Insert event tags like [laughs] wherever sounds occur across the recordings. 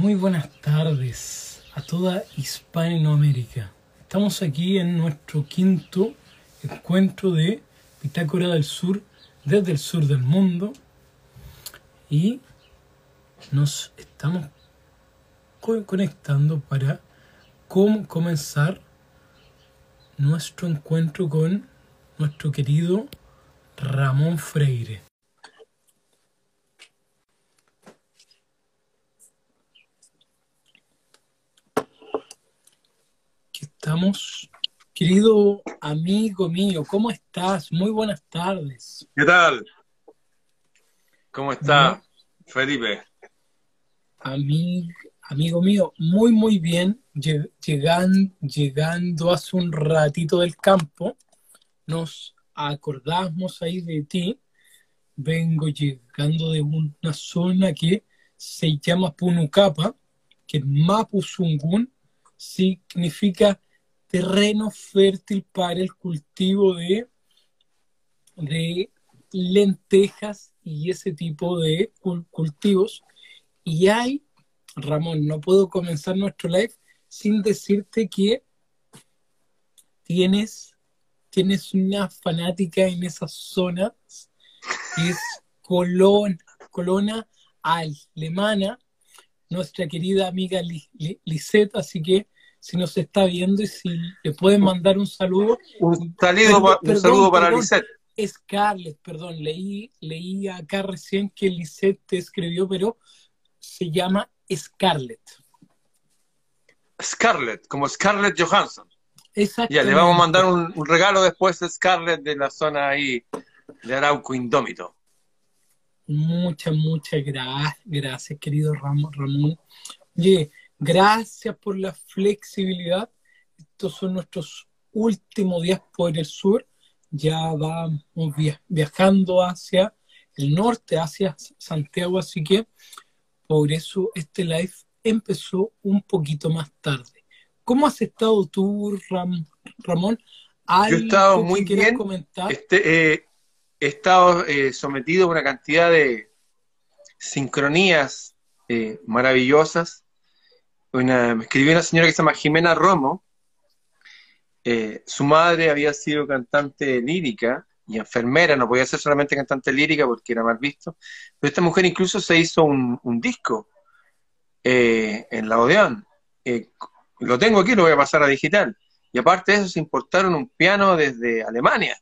Muy buenas tardes a toda Hispanoamérica. Estamos aquí en nuestro quinto encuentro de Pitácora del Sur desde el sur del mundo y nos estamos conectando para cómo comenzar nuestro encuentro con nuestro querido Ramón Freire. Estamos, querido amigo mío, ¿cómo estás? Muy buenas tardes. ¿Qué tal? ¿Cómo está, Felipe? amigo mío, muy, muy bien. Llegan, llegando hace un ratito del campo, nos acordamos ahí de ti. Vengo llegando de una zona que se llama Punucapa, que es Mapuzungún, significa terreno fértil para el cultivo de, lentejas y ese tipo de cultivos. Y hay, Ramón, no puedo comenzar nuestro live sin decirte que tienes, tienes una fanática en esas zonas, es Colón, Colona Alemana, nuestra querida amiga Lisette, así que si nos está viendo y si le pueden mandar un saludo. Un, saludo, para Lisette. Scarlett, perdón, leí, leí acá recién que Lisette te escribió, pero se llama Scarlett. Scarlett, como Scarlett Johansson. Exacto. Ya, le vamos a mandar un, regalo después a Scarlett de la zona ahí de Arauco Indómito. Muchas, muchas gracias, gracias, querido Ramón. Ramón. Oye, Gracias por la flexibilidad. Estos son nuestros últimos días por el sur. Ya vamos viajando hacia el norte, hacia Santiago, así que por eso este live empezó un poquito más tarde. ¿Cómo has estado tú, Ramón? Yo he estado muy bien. Comentar? Este, eh, he estado eh, sometido a una cantidad de sincronías eh, maravillosas me escribió una señora que se llama Jimena Romo. Eh, su madre había sido cantante lírica y enfermera, no podía ser solamente cantante lírica porque era mal visto. Pero esta mujer incluso se hizo un, disco eh, en la Odeón. Eh, lo tengo aquí, lo voy a pasar a digital. Y aparte de eso, se importaron un piano desde Alemania.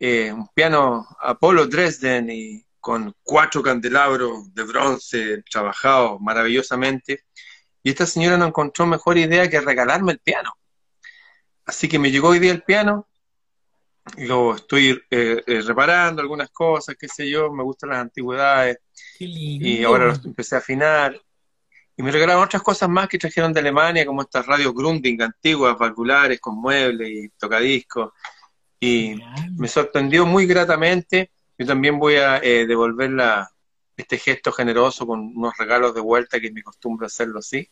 un piano Apollo Dresden y con cuatro candelabros de bronce trabajados maravillosamente. Y esta señora no encontró mejor idea que regalarme el piano. Así que me llegó hoy día el piano, lo estoy eh, eh, reparando, algunas cosas, qué sé yo, me gustan las antigüedades. Y ahora lo empecé a afinar. Y me regalaron otras cosas más que trajeron de Alemania, como estas radios Grunding antiguas, valvulares, con muebles y tocadiscos. Y me sorprendió muy gratamente. Yo también voy a eh, devolver la, este gesto generoso con unos regalos de vuelta, que es mi costumbre hacerlo así.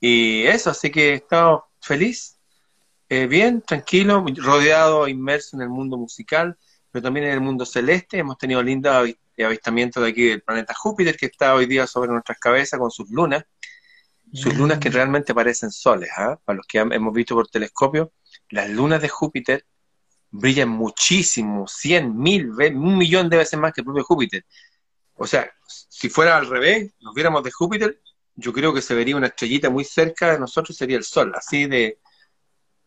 Y eso, así que he estado feliz, eh, bien, tranquilo, rodeado, inmerso en el mundo musical, pero también en el mundo celeste. Hemos tenido lindos avistamientos de aquí del planeta Júpiter, que está hoy día sobre nuestras cabezas con sus lunas. Sus lunas que mm. realmente parecen soles, ¿ah? para los que hemos visto por telescopio, las lunas de Júpiter brillan muchísimo, cien, mil, un millón de veces más que el propio Júpiter. O sea, si fuera al revés, nos viéramos de Júpiter, yo creo que se vería una estrellita muy cerca de nosotros, sería el Sol, así de,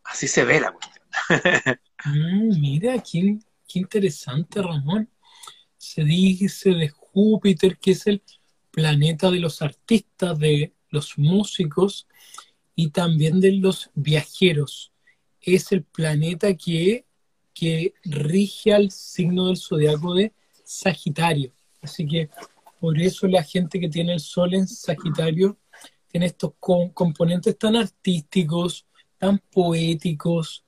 así se ve la cuestión. Mm, mira, qué, qué interesante, Ramón. Se dice de Júpiter que es el planeta de los artistas, de los músicos y también de los viajeros. Es el planeta que, que rige al signo del zodiaco de Sagitario. Así que por eso la gente que tiene el sol en Sagitario tiene estos componentes tan artísticos, tan poéticos,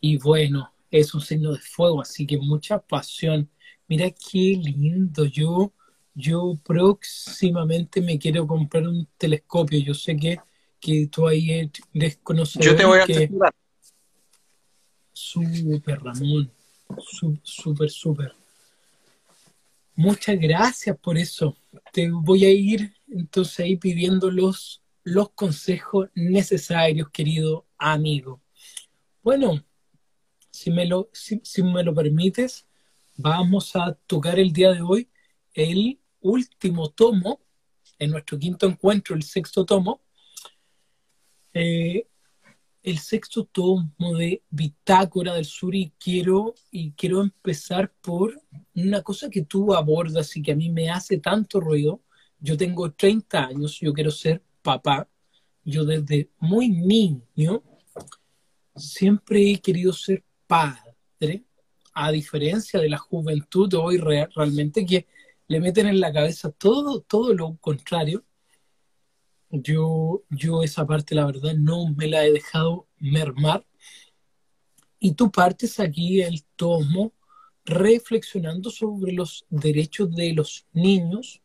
y bueno, es un signo de fuego, así que mucha pasión. Mira qué lindo, yo, yo próximamente me quiero comprar un telescopio, yo sé que, que tú ahí eres conocido. Yo te voy a que... Súper, Ramón, súper, súper. Muchas gracias por eso. Te voy a ir entonces ahí pidiendo los, los consejos necesarios, querido amigo. Bueno, si me, lo, si, me lo permites, vamos a tocar el día de hoy el último tomo, en nuestro quinto encuentro, el sexto tomo, eh, el sexto tomo de Bitácora del Sur y quiero, y quiero empezar por una cosa que tú abordas y que a mí me hace tanto ruido. Yo tengo 30 años, yo quiero ser papá. Yo desde muy niño siempre he querido ser padre, a diferencia de la juventud de hoy realmente que le meten en la cabeza todo, todo lo contrario. Yo, yo esa parte, la verdad, no me la he dejado mermar. Y tú partes aquí el tomo reflexionando sobre los derechos de los niños.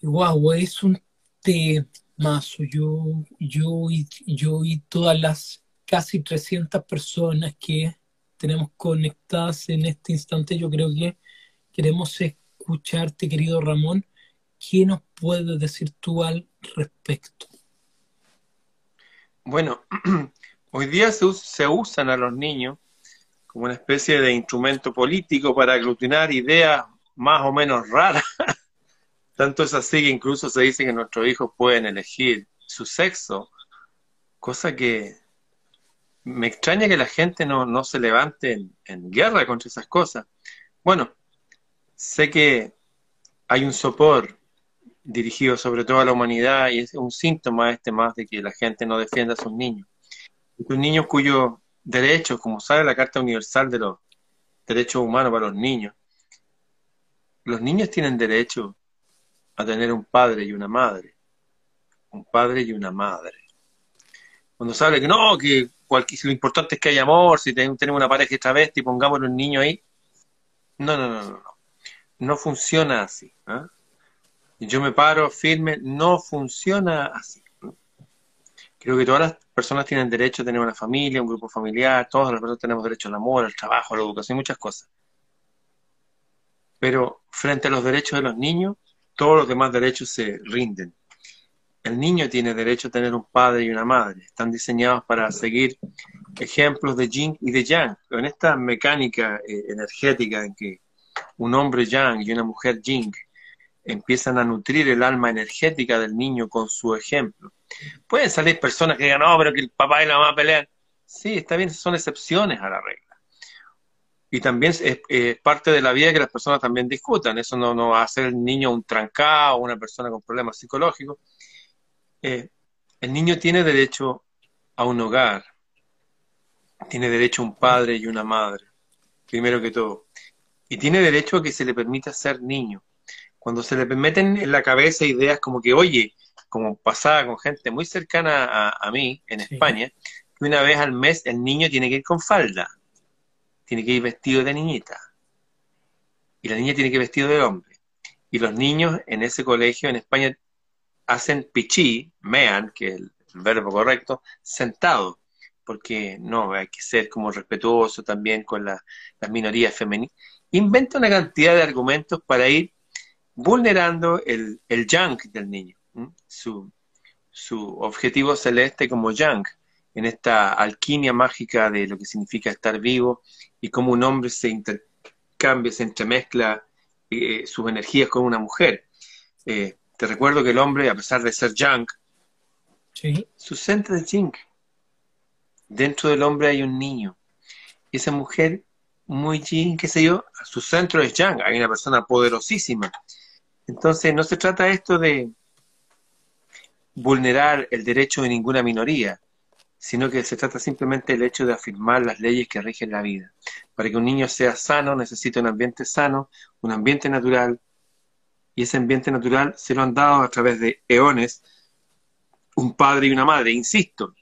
Y wow, es un temazo. Yo, yo, y, yo y todas las casi 300 personas que tenemos conectadas en este instante, yo creo que queremos escucharte, querido Ramón. ¿Qué nos puedes decir tú al respecto? Bueno, [clears throat] hoy día se, se, usan a los niños como una especie de instrumento político para aglutinar ideas más o menos raras. [laughs] Tanto es así que incluso se dice que nuestros hijos pueden elegir su sexo, cosa que me extraña que la gente no, no se levante en, en, guerra contra esas cosas. Bueno, sé que hay un sopor dirigido sobre todo a la humanidad y es un síntoma este más de que la gente no defienda a sus niños. Un niños cuyos derechos, como sabe la Carta Universal de los Derechos Humanos para los Niños, los niños tienen derecho a tener un padre y una madre. Un padre y una madre. Cuando sabe que no, que cualquier, lo importante es que haya amor, si tenemos una pareja travesti, pongámosle un niño ahí. No, no, no, no. No, no funciona así. ¿ah? Yo me paro firme, no funciona así. Creo que todas las personas tienen derecho a tener una familia, un grupo familiar, todas las personas tenemos derecho al amor, al trabajo, a la educación, muchas cosas. Pero frente a los derechos de los niños, todos los demás derechos se rinden. El niño tiene derecho a tener un padre y una madre. Están diseñados para seguir ejemplos de yin y de yang. En esta mecánica eh, energética en que un hombre yang y una mujer yin empiezan a nutrir el alma energética del niño con su ejemplo. Pueden salir personas que digan, no, pero que el papá y la mamá pelean. Sí, está bien, son excepciones a la regla. Y también es, parte de la vida que las personas también discutan. Eso no, no va a hacer el niño un trancado, una persona con problemas psicológicos. Eh, el niño tiene derecho a un hogar, tiene derecho a un padre y una madre, primero que todo. Y tiene derecho a que se le permita ser niño cuando se le meten en la cabeza ideas como que, oye, como pasaba con gente muy cercana a, mí en España, que una vez al mes el niño tiene que ir con falda, tiene que ir vestido de niñita, y la niña tiene que ir vestido de hombre. Y los niños en ese colegio en España hacen pichí, mean, que es el verbo correcto, sentado, porque no, hay que ser como respetuoso también con las minorías femeninas. Inventa una cantidad de argumentos para ir vulnerando el, el junk del niño, su, su objetivo celeste como junk, en esta alquimia mágica de lo que significa estar vivo y cómo un hombre se intercambia, se entremezcla eh, sus energías con una mujer. Eh, te recuerdo que el hombre, a pesar de ser junk, su centro es jink. Dentro del hombre hay un niño. Y esa mujer, muy jink, qué sé yo, su centro es yang. Hay una persona poderosísima entonces, no se trata esto de vulnerar el derecho de ninguna minoría, sino que se trata simplemente del hecho de afirmar las leyes que rigen la vida. Para que un niño sea sano, necesita un ambiente sano, un ambiente natural, y ese ambiente natural se lo han dado a través de eones un padre y una madre, insisto.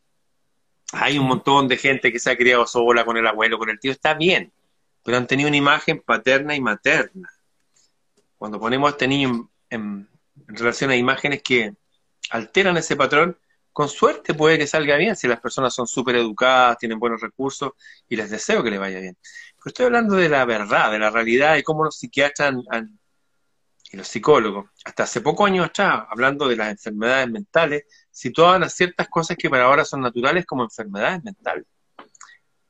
Hay un montón de gente que se ha criado sola con el abuelo, con el tío, está bien, pero han tenido una imagen paterna y materna cuando ponemos a este niño en, relación a imágenes que alteran ese patrón, con suerte puede que salga bien si las personas son súper educadas, tienen buenos recursos y les deseo que les vaya bien. Pero estoy hablando de la verdad, de la realidad y cómo los psiquiatras han, y los psicólogos, hasta hace pocos años atrás, hablando de las enfermedades mentales, situaban a ciertas cosas que para ahora son naturales como enfermedades mentales.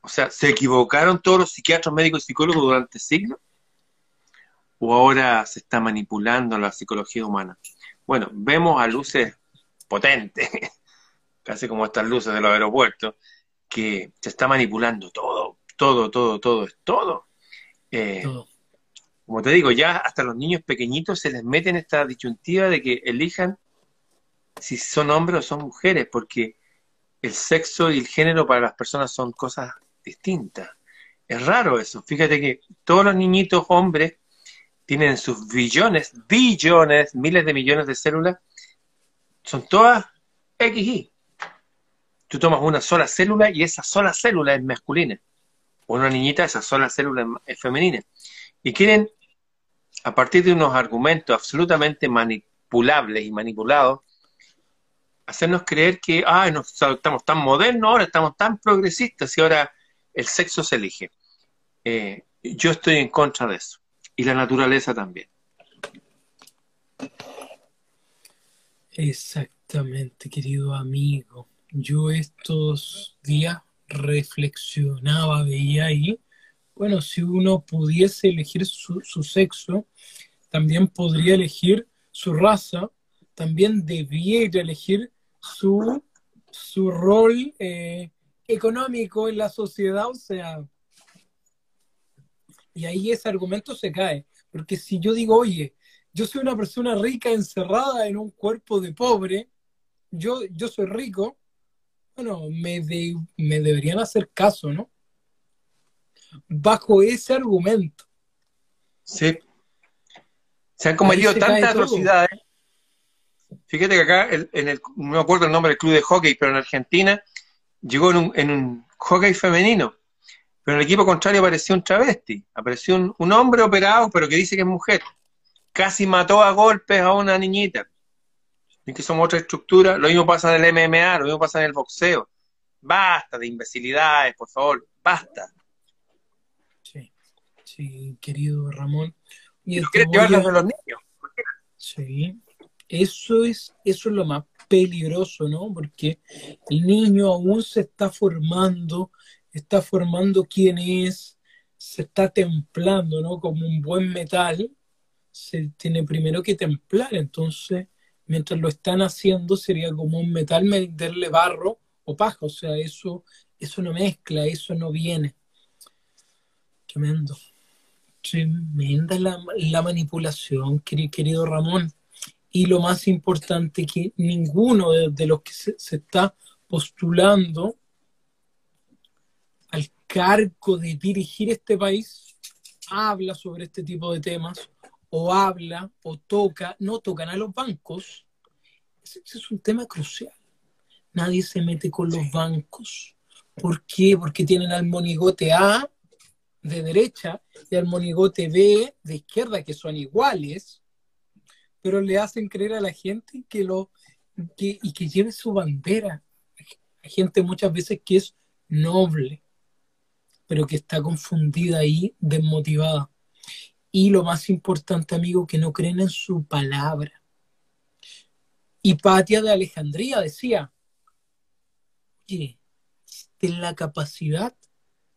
O sea, ¿se equivocaron todos los psiquiatras, médicos y psicólogos durante siglos? ¿O ahora se está manipulando la psicología humana? Bueno, vemos a luces potentes, [laughs] casi como estas luces de los aeropuertos, que se está manipulando todo, todo, todo, todo, es todo. Eh, como te digo, ya hasta los niños pequeñitos se les mete en esta disyuntiva de que elijan si son hombres o son mujeres, porque el sexo y el género para las personas son cosas distintas. Es raro eso. Fíjate que todos los niñitos hombres tienen sus billones, billones, miles de millones de células, son todas XY. Tú tomas una sola célula y esa sola célula es masculina. Una niñita, esa sola célula es femenina. Y quieren, a partir de unos argumentos absolutamente manipulables y manipulados, hacernos creer que ah, estamos tan modernos ahora, estamos tan progresistas y ahora el sexo se elige. Eh, yo estoy en contra de eso. Y la naturaleza también. Exactamente, querido amigo. Yo estos días reflexionaba, veía ahí, bueno, si uno pudiese elegir su, sexo, también podría elegir su raza, también debiera elegir su, su rol eh, económico en la sociedad, o sea, y ahí ese argumento se cae, porque si yo digo, oye, yo soy una persona rica encerrada en un cuerpo de pobre, yo, yo soy rico, bueno, me, me deberían hacer caso, ¿no? Bajo ese argumento. Sí. Se han cometido tantas atrocidades. Fíjate que acá, en el, no me acuerdo el nombre del club de hockey, pero en Argentina llegó en un, en un hockey femenino. Pero en el equipo contrario apareció un travesti, apareció un, un hombre operado, pero que dice que es mujer. Casi mató a golpes a una niñita. Y que somos otra estructura. Lo mismo pasa en el MMA, lo mismo pasa en el boxeo. Basta de imbecilidades, por favor, basta. Sí, sí, querido Ramón. Y ¿No quieres llevarlos de los niños? Sí, eso es, eso es lo más peligroso, ¿no? Porque el niño aún se está formando, está formando quién es, se está templando, ¿no? Como un buen metal, se tiene primero que templar, entonces, mientras lo están haciendo, sería como un metal meterle barro o paja, o sea, eso, eso no mezcla, eso no viene. Tremendo. Tremenda la, la manipulación, querido Ramón y lo más importante que ninguno de, los que se, está postulando cargo de dirigir este país habla sobre este tipo de temas o habla o toca, no tocan a los bancos. Ese, es un tema crucial. Nadie se mete con los bancos. ¿Por qué? Porque tienen al monigote A de derecha y al monigote B de izquierda, que son iguales, pero le hacen creer a la gente que lo que, y que lleve su bandera. Hay gente muchas veces que es noble, pero que está confundida y desmotivada. Y lo más importante, amigo, que no creen en su palabra. Hipatia de Alejandría decía, oye, ten la capacidad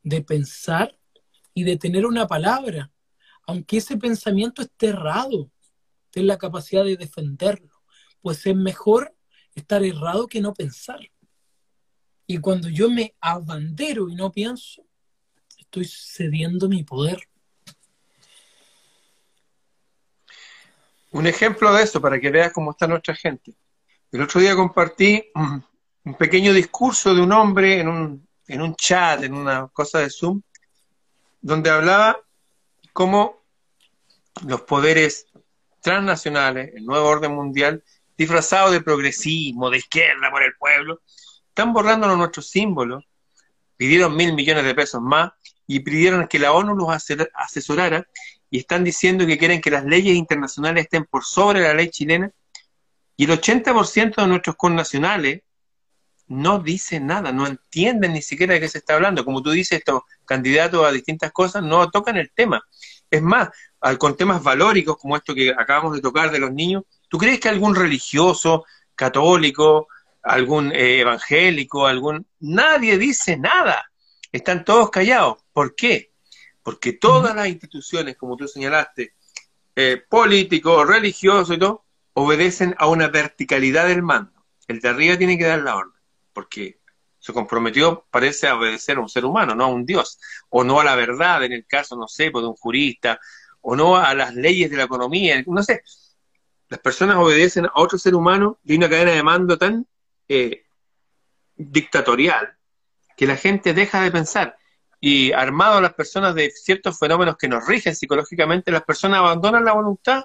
de pensar y de tener una palabra, aunque ese pensamiento esté errado, ten la capacidad de defenderlo, pues es mejor estar errado que no pensar. Y cuando yo me abandero y no pienso, estoy cediendo mi poder. Un ejemplo de eso, para que veas cómo está nuestra gente. El otro día compartí un pequeño discurso de un hombre en un, en un chat, en una cosa de Zoom, donde hablaba cómo los poderes transnacionales, el nuevo orden mundial, disfrazado de progresismo, de izquierda por el pueblo, están borrándonos nuestros símbolos, pidieron mil millones de pesos más y pidieron que la ONU los asesorara y están diciendo que quieren que las leyes internacionales estén por sobre la ley chilena y el 80% de nuestros connacionales no dicen nada, no entienden ni siquiera de qué se está hablando. Como tú dices, estos candidatos a distintas cosas no tocan el tema. Es más, con temas valóricos como esto que acabamos de tocar de los niños, ¿tú crees que algún religioso, católico, algún eh, evangélico, algún... Nadie dice nada. Están todos callados. ¿Por qué? Porque todas las instituciones, como tú señalaste, eh, políticos, religiosos y todo, obedecen a una verticalidad del mando. El de arriba tiene que dar la orden, porque se comprometió, parece, a obedecer a un ser humano, no a un Dios, o no a la verdad, en el caso, no sé, pues, de un jurista, o no a las leyes de la economía, no sé. Las personas obedecen a otro ser humano de una cadena de mando tan eh, dictatorial que la gente deja de pensar. Y armado a las personas de ciertos fenómenos que nos rigen psicológicamente, las personas abandonan la voluntad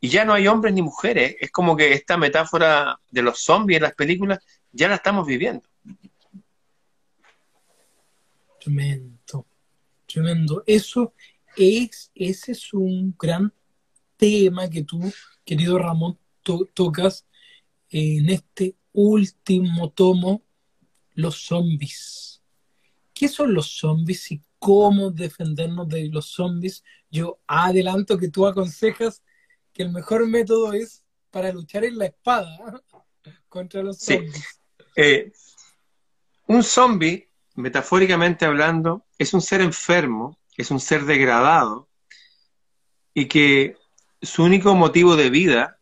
y ya no hay hombres ni mujeres. Es como que esta metáfora de los zombies en las películas ya la estamos viviendo. Tremendo, tremendo. Eso es, ese es un gran tema que tú, querido Ramón, tocas en este último tomo, los zombies. ¿Qué son los zombies y cómo defendernos de los zombies? Yo adelanto que tú aconsejas que el mejor método es para luchar en la espada contra los zombies. Eh, un zombie, metafóricamente hablando, es un ser enfermo, es un ser degradado y que su único motivo de vida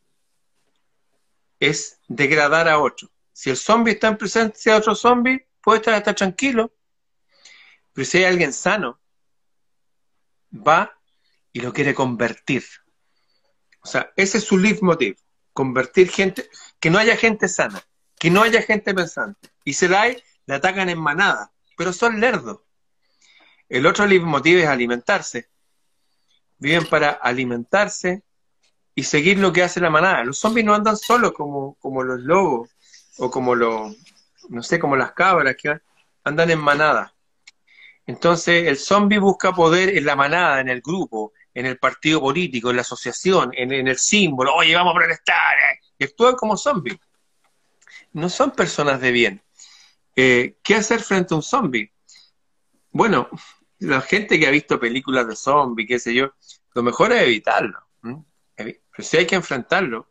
es degradar a otro. Si el zombie está en presencia de otro zombie, puede estar, estar tranquilo. Pero si hay alguien sano, va y lo quiere convertir. O sea, ese es su leitmotiv, convertir gente, que no haya gente sana, que no haya gente pensante. Y si la hay, le atacan en manada, pero son lerdos. El otro leitmotiv es alimentarse. Viven para alimentarse y seguir lo que hace la manada. Los zombies no andan solos como, como los lobos o como los, no sé, como las cabras que andan en manada. Entonces el zombie busca poder en la manada, en el grupo, en el partido político, en la asociación, en, el símbolo, oye, vamos a protestar, eh", y actúan como zombies. No son personas de bien. Eh, ¿Qué hacer frente a un zombie? Bueno, la gente que ha visto películas de zombies, qué sé yo, lo mejor es evitarlo. Pero si hay que enfrentarlo,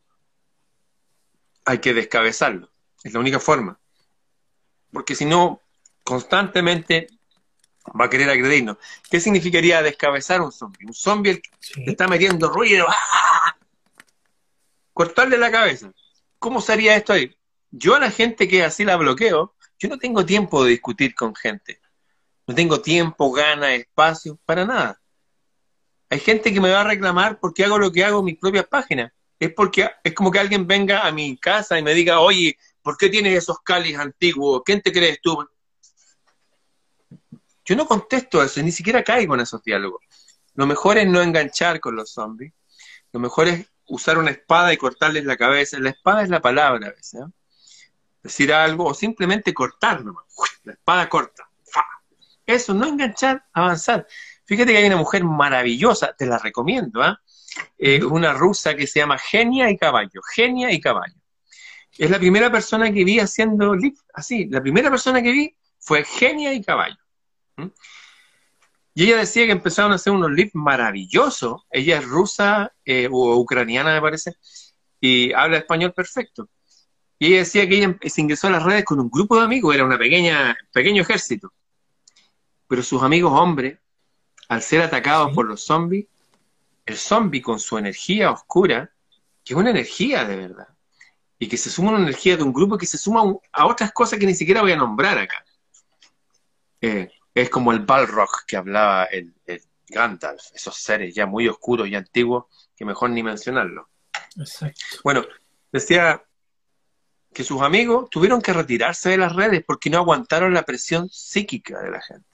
hay que descabezarlo. Es la única forma. Porque si no, constantemente va a querer agredirnos. ¿Qué significaría descabezar un zombie? Un zombie que está metiendo ruido. ¡ah! Cortarle la cabeza. ¿Cómo sería esto ahí? Yo a la gente que así la bloqueo, yo no tengo tiempo de discutir con gente. No tengo tiempo, ganas, espacio, para nada. Hay gente que me va a reclamar porque hago lo que hago en mis propias páginas. Es porque es como que alguien venga a mi casa y me diga, oye, ¿por qué tienes esos cáliz antiguos? ¿Quién te crees tú? Yo no contesto eso, ni siquiera caigo en esos diálogos. Lo mejor es no enganchar con los zombies. Lo mejor es usar una espada y cortarles la cabeza. La espada es la palabra a veces. ¿eh? Decir algo o simplemente cortar nomás. La espada corta. Eso, no enganchar, avanzar. Fíjate que hay una mujer maravillosa, te la recomiendo, ¿ah? ¿eh? una rusa que se llama Genia y Caballo. Genia y Caballo. Es la primera persona que vi haciendo así. La primera persona que vi fue Genia y Caballo. Y ella decía que empezaron a hacer unos lifts maravillosos. Ella es rusa eh, o ucraniana, me parece, y habla español perfecto. Y ella decía que ella se ingresó a las redes con un grupo de amigos, era pequeña, pequeño ejército. Pero sus amigos hombres, al ser atacados por los zombies, el zombie con su energía oscura, que es una energía de verdad, y que se suma a una energía de un grupo que se suma a otras cosas que ni siquiera voy a nombrar acá. Eh, es como el Balrog que hablaba el, Gandalf, esos seres ya muy oscuros y antiguos que mejor ni mencionarlo. Exacto. Bueno, decía que sus amigos tuvieron que retirarse de las redes porque no aguantaron la presión psíquica de la gente.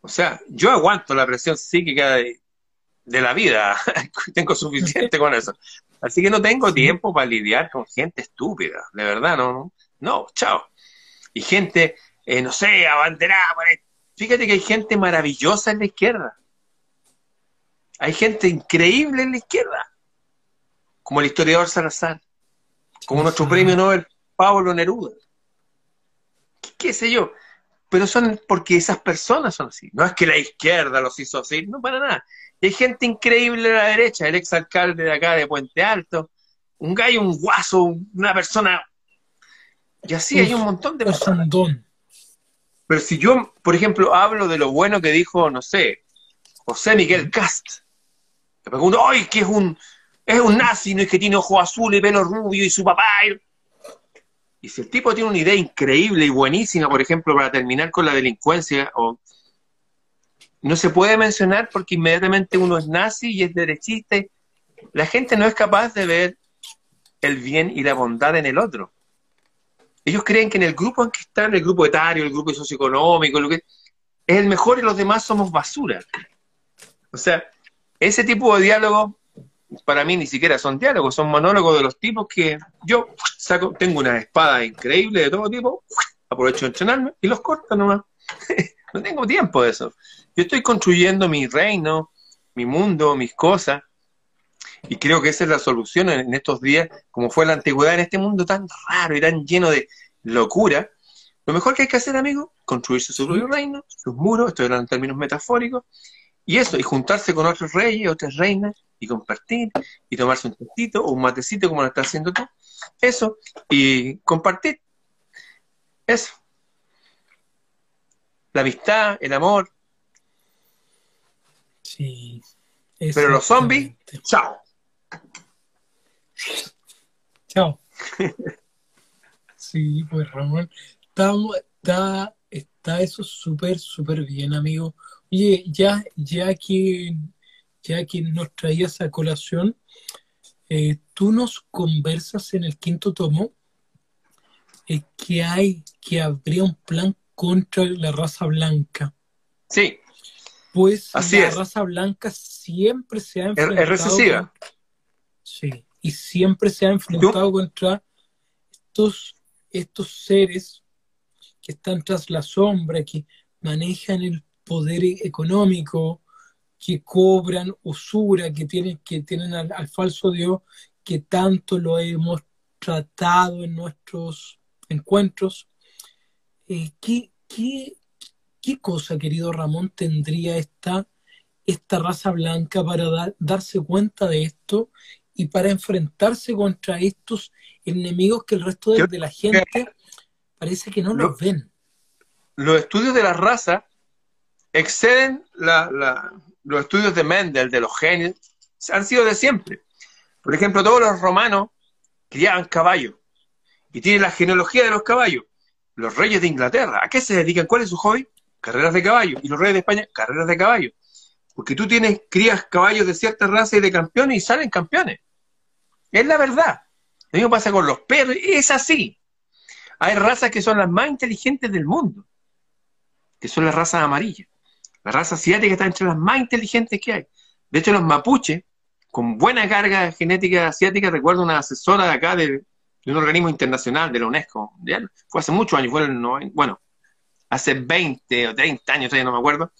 O sea, yo aguanto la presión psíquica de, la vida, [laughs] tengo suficiente con eso. Así que no tengo tiempo para lidiar con gente estúpida, de verdad, no, no, chao. Y gente eh, no sé, abanderada. Fíjate que hay gente maravillosa en la izquierda. Hay gente increíble en la izquierda. Como el historiador Salazar. Como nuestro premio Nobel Pablo Neruda. ¿Qué, sé yo? pero son porque esas personas son así. No es que la izquierda los hizo así, no para nada. Y hay gente increíble a la derecha, el exalcalde de acá de Puente Alto, un gallo, un guaso, una persona. Y así hay un montón de personas. Pero si yo, por ejemplo, hablo de lo bueno que dijo, no sé, José Miguel Cast, me pregunto, ¡ay, que es un, es un nazi, no es que tiene ojo azul y pelo rubio y su papá! Y si el tipo tiene una idea increíble y buenísima, por ejemplo, para terminar con la delincuencia, o no se puede mencionar porque inmediatamente uno es nazi y es derechista. La gente no es capaz de ver el bien y la bondad en el otro. Ellos creen que en el grupo en que están, el grupo etario, el grupo socioeconómico, lo que es el mejor y los demás somos basura. O sea, ese tipo de diálogo para mí ni siquiera son diálogos, son monólogos de los tipos que yo saco, tengo una espada increíble de todo tipo, aprovecho de entrenarme y los corto nomás. [laughs] no tengo tiempo de eso. Yo estoy construyendo mi reino, mi mundo, mis cosas, y creo que esa es la solución en, estos días, como fue la antigüedad, en este mundo tan raro y tan lleno de locura. Lo mejor que hay que hacer, amigo, construirse su propio reino, sus muros, estoy hablando en términos metafóricos, y eso, y juntarse con otros reyes, otras reinas, y compartir, y tomarse un tantito o un matecito como lo estás haciendo tú. Eso, y compartir. Eso. La amistad, el amor. Sí. Pero los zombies, chao. Chao. sí, pues Ramón, está, está eso súper, súper bien, amigo. Oye, ya, ya que ya que nos traías a colación, eh, tú nos conversas en el quinto tomo eh, que hay, que habría un plan contra la raza blanca. Sí. Pues la raza blanca siempre se ha enfrentado. Es recesiva. sí, y siempre se ha enfrentado contra estos, estos seres que están tras la sombra, que manejan el poder económico, que cobran usura, que tienen, que tienen al, falso Dios, que tanto lo hemos tratado en nuestros encuentros. Eh, ¿qué, qué, cosa, querido Ramón, tendría esta, esta raza blanca para darse cuenta de esto y para enfrentarse contra estos enemigos que el resto de, la gente parece que no los ven? Los estudios de la raza exceden la, los estudios de Mendel, de los genes, han sido de siempre. Por ejemplo, todos los romanos criaban caballos y tienen la genealogía de los caballos. Los reyes de Inglaterra, ¿a qué se dedican? ¿Cuál es su hobby? Carreras de caballo. Y los reyes de España, carreras de caballo. Porque tú tienes, crías caballos de cierta raza y de campeones y salen campeones. Es la verdad. Lo mismo pasa con los perros, es así. Hay razas que son las más inteligentes del mundo, que son las razas amarillas. La raza asiática está entre las más inteligentes que hay. De hecho, los mapuches, con buena carga genética asiática, recuerdo una asesora de acá de, un organismo internacional de la UNESCO, fue hace muchos años, fue el bueno, hace 20 o 30 años, no me acuerdo,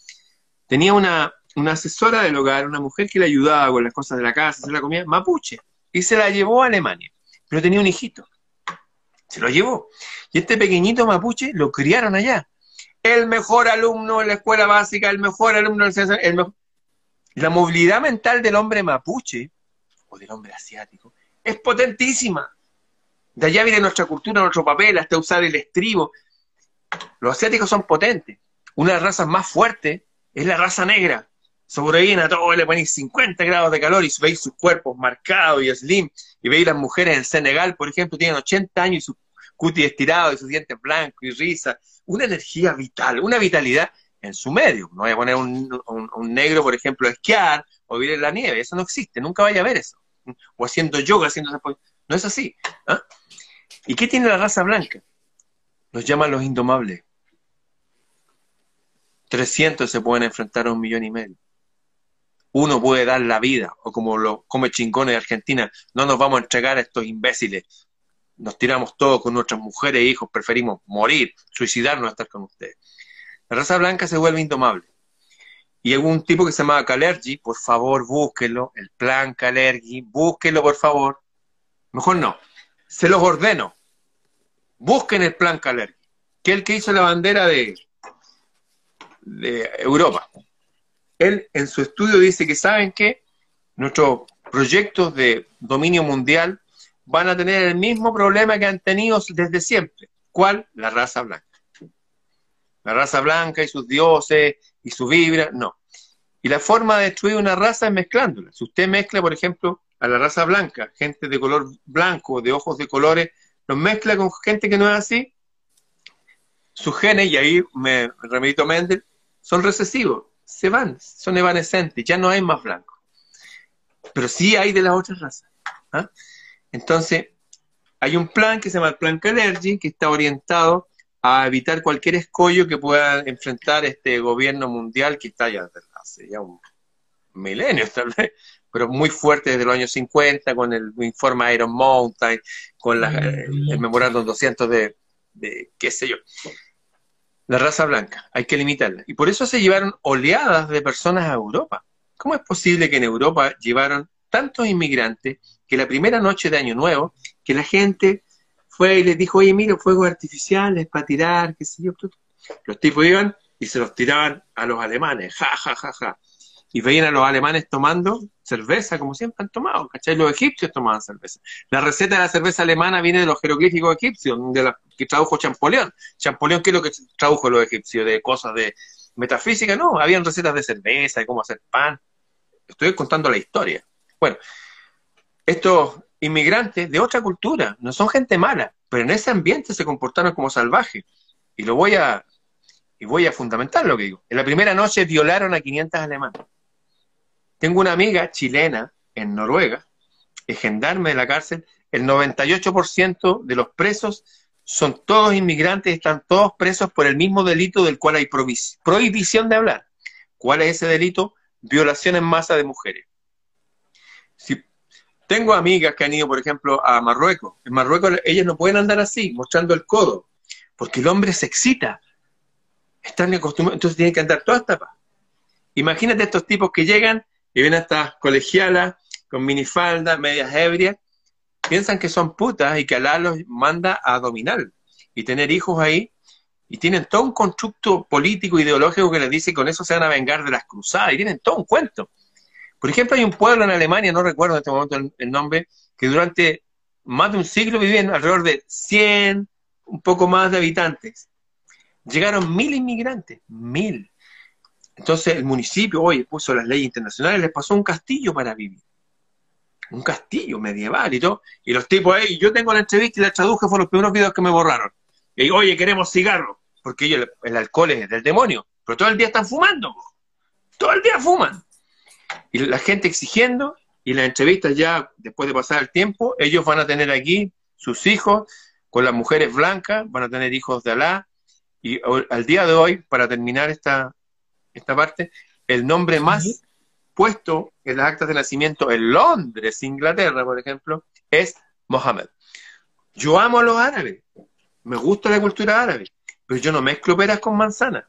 tenía una, una asesora del hogar, una mujer que le ayudaba con las cosas de la casa, hacer la comida, mapuche, y se la llevó a Alemania, pero tenía un hijito, se lo llevó, y este pequeñito mapuche lo criaron allá, el mejor alumno en la escuela básica, el mejor alumno en el La movilidad mental del hombre mapuche, o del hombre asiático, es potentísima. De allá viene nuestra cultura, nuestro papel, hasta usar el estribo. Los asiáticos son potentes. Una de las razas más fuertes es la raza negra. Sobreviven a todo, le ponen 50 grados de calor y veis sus cuerpos marcados y slim. Y veis las mujeres en Senegal, por ejemplo, tienen 80 años y su cutis estirado y sus dientes blancos y risa una energía vital, una vitalidad en su medio. No voy a poner un, negro, por ejemplo, a esquiar o vivir en la nieve, eso no existe, nunca vaya a ver eso. O haciendo yoga, haciendo... No es así. ¿ah? ¿Y qué tiene la raza blanca? Los llaman los indomables. 300 se pueden enfrentar a un millón y medio. Uno puede dar la vida, o como lo come chingones de Argentina, no nos vamos a entregar a estos imbéciles nos tiramos todos con nuestras mujeres e hijos, preferimos morir, suicidarnos a estar con ustedes. La raza blanca se vuelve indomable. Y hay un tipo que se llama Calergi, por favor, búsquenlo, el plan Calergi, búsquenlo, por favor. Mejor no, se los ordeno. Busquen el plan Calergi, que es el que hizo la bandera de de Europa. Él en su estudio dice que saben que nuestros proyectos de dominio mundial van a tener el mismo problema que han tenido desde siempre. ¿Cuál? La raza blanca. La raza blanca y sus dioses y su vibra, no. Y la forma de destruir una raza es mezclándola. Si usted mezcla, por ejemplo, a la raza blanca, gente de color blanco, de ojos de colores, los mezcla con gente que no es así, sus genes, y ahí me remito a Mendel, son recesivos, se van, son evanescentes, ya no hay más blancos. Pero sí hay de las otras razas. ¿ah? Entonces, hay un plan que se llama el Plan Calergy, que está orientado a evitar cualquier escollo que pueda enfrentar este gobierno mundial que está ya hace ya un milenio tal vez, pero muy fuerte desde los años 50, con el informe Iron Mountain, con la, mm, el memorándum 200 de, de, qué sé yo. La raza blanca, hay que limitarla. Y por eso se llevaron oleadas de personas a Europa. ¿Cómo es posible que en Europa llevaron tantos inmigrantes que la primera noche de Año Nuevo, que la gente fue y les dijo, oye, mira, fuegos artificiales para tirar, qué sé yo. Los tipos iban y se los tiraban a los alemanes, ja, ja, ja, ja. Y veían a los alemanes tomando cerveza, como siempre han tomado, ¿cachai? Los egipcios tomaban cerveza. La receta de la cerveza alemana viene de los jeroglíficos egipcios, de la que tradujo Champollion. Champollion, ¿qué es lo que tradujo los egipcios? De cosas de metafísica, no, habían recetas de cerveza, de cómo hacer pan. Estoy contando la historia. Bueno, estos inmigrantes de otra cultura, no son gente mala, pero en ese ambiente se comportaron como salvajes. Y lo voy a, y voy a fundamentar lo que digo. En la primera noche violaron a 500 alemanes. Tengo una amiga chilena en Noruega, es gendarme de la cárcel, el 98% de los presos son todos inmigrantes, están todos presos por el mismo delito del cual hay prohibición de hablar. ¿Cuál es ese delito? Violación en masa de mujeres. Si tengo amigas que han ido, por ejemplo, a Marruecos. En Marruecos ellas no pueden andar así, mostrando el codo, porque el hombre se excita. Están acostumbrados, entonces tienen que andar todas tapas. Imagínate estos tipos que llegan y ven a estas colegialas con minifalda, medias ebrias, piensan que son putas y que Alá los manda a dominar y tener hijos ahí, y tienen todo un constructo político, ideológico que les dice que con eso se van a vengar de las cruzadas, y tienen todo un cuento. Por ejemplo, hay un pueblo en Alemania, no recuerdo en este momento el, nombre, que durante más de un siglo vivían alrededor de 100, un poco más de habitantes. Llegaron mil inmigrantes, mil. Entonces el municipio hoy puso las leyes internacionales, les pasó un castillo para vivir. Un castillo medieval y todo. Y los tipos ahí, yo tengo la entrevista y la traduje, fueron los primeros videos que me borraron. Y oye, queremos cigarros, porque ellos, el alcohol es del demonio, pero todo el día están fumando. Todo el día fuman. Y la gente exigiendo, y las entrevistas ya, después de pasar el tiempo, ellos van a tener aquí sus hijos con las mujeres blancas, van a tener hijos de Alá, y al día de hoy, para terminar esta, esta parte, el nombre más puesto en las actas de nacimiento en Londres, Inglaterra, por ejemplo, es Mohammed. Yo amo a los árabes, me gusta la cultura árabe, pero yo no mezclo peras con manzanas.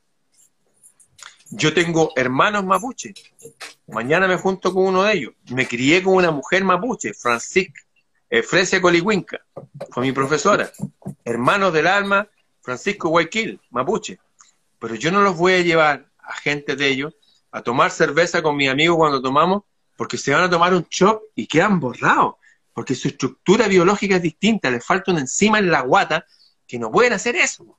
Yo tengo hermanos mapuche. Mañana me junto con uno de ellos. Me crié con una mujer mapuche, Francisca eh, Fresia Colihuinca. Fue mi profesora. Hermanos del alma, Francisco Guayquil, mapuche. Pero yo no los voy a llevar a gente de ellos a tomar cerveza con mis amigos cuando tomamos, porque se van a tomar un chop y quedan borrados. Porque su estructura biológica es distinta. Les falta una enzima en la guata que no pueden hacer eso.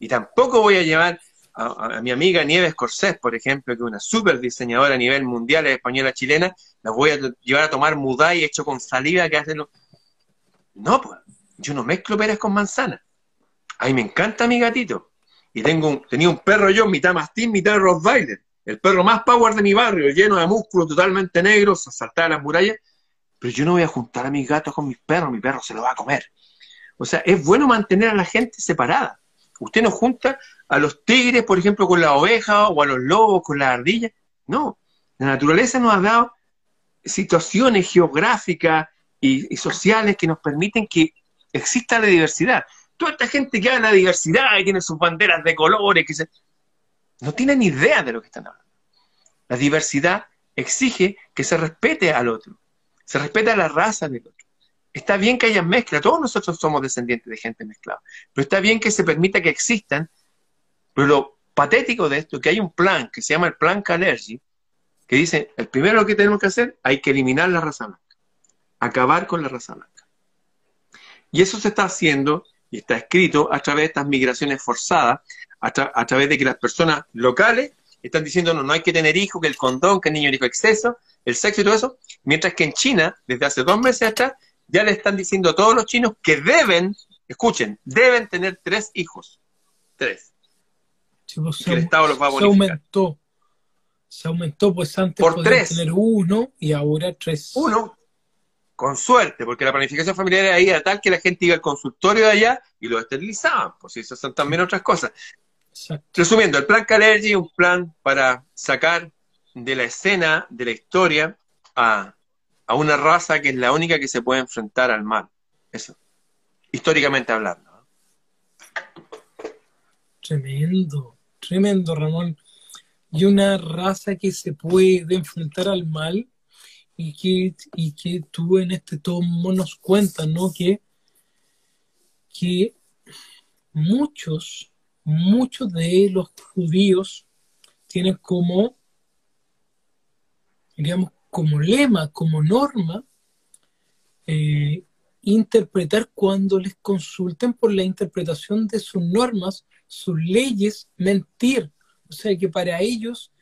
Y tampoco voy a llevar a, mi amiga Nieves Corsés, por ejemplo, que es una súper diseñadora a nivel mundial, es española chilena, la voy a llevar a tomar mudai hecho con saliva que hace lo... No, pues, yo no mezclo peras con manzana. A mí me encanta mi gatito. Y tengo un, tenía un perro yo, mitad mastín, mitad Rottweiler. El perro más power de mi barrio, lleno de músculos, totalmente negros, saltar a las murallas. Pero yo no voy a juntar a mis gatos con mis perros, mi perro se lo va a comer. O sea, es bueno mantener a la gente separada. Usted no junta a los tigres, por ejemplo, con la oveja o a los lobos con la ardilla. No, la naturaleza nos ha dado situaciones geográficas y, sociales que nos permiten que exista la diversidad. Toda esta gente que habla de diversidad y tiene sus banderas de colores, que no tienen ni idea de lo que están hablando. La diversidad exige que se respete al otro, se respete a la raza del otro. Está bien que haya mezcla, todos nosotros somos descendientes de gente mezclada, pero está bien que se permita que existan pero patético de esto es que hay un plan que se llama el Plan Calergy, que dice, el primero que tenemos que hacer, hay que eliminar la raza blanca, acabar con la raza blanca. Y eso se está haciendo y está escrito a través de estas migraciones forzadas, a, través de que las personas locales están diciendo, no, no hay que tener hijos, que el condón, que el niño hijo exceso, el sexo y todo eso, mientras que en China, desde hace dos meses atrás, ya le están diciendo a todos los chinos que deben, escuchen, deben tener tres hijos. Tres. Pues, el Estado los va a se aumentó. Se aumentó, pues antes Por tres. tener uno y ahora tres. Uno, con suerte, porque la planificación familiar ahí era tal que la gente iba al consultorio de allá y lo esterilizaban, pues eso son también otras cosas. Resumiendo, el plan Calergy es un plan para sacar de la escena, de la historia, a, a, una raza que es la única que se puede enfrentar al mal. Eso, históricamente hablando. Tremendo, tremendo, Ramón. Y una raza que se puede enfrentar al mal y que, y que tú en este tomo nos cuentas, ¿no? Que, que muchos, muchos de los judíos tienen como, digamos, como lema, como norma, eh, interpretar cuando les consulten por la interpretación de sus normas, sus leyes, mentir. O sea que para ellos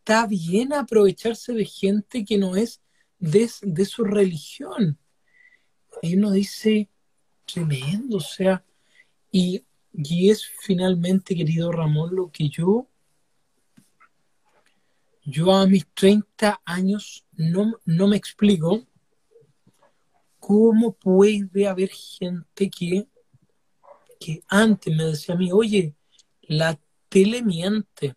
está bien aprovecharse de gente que no es de, su religión. Y uno dice, tremendo, o sea, y, y es finalmente, querido Ramón, lo que yo, yo a mis 30 años no, no me explico cómo puede haber gente que, que antes me decía a mí, oye, la tele miente.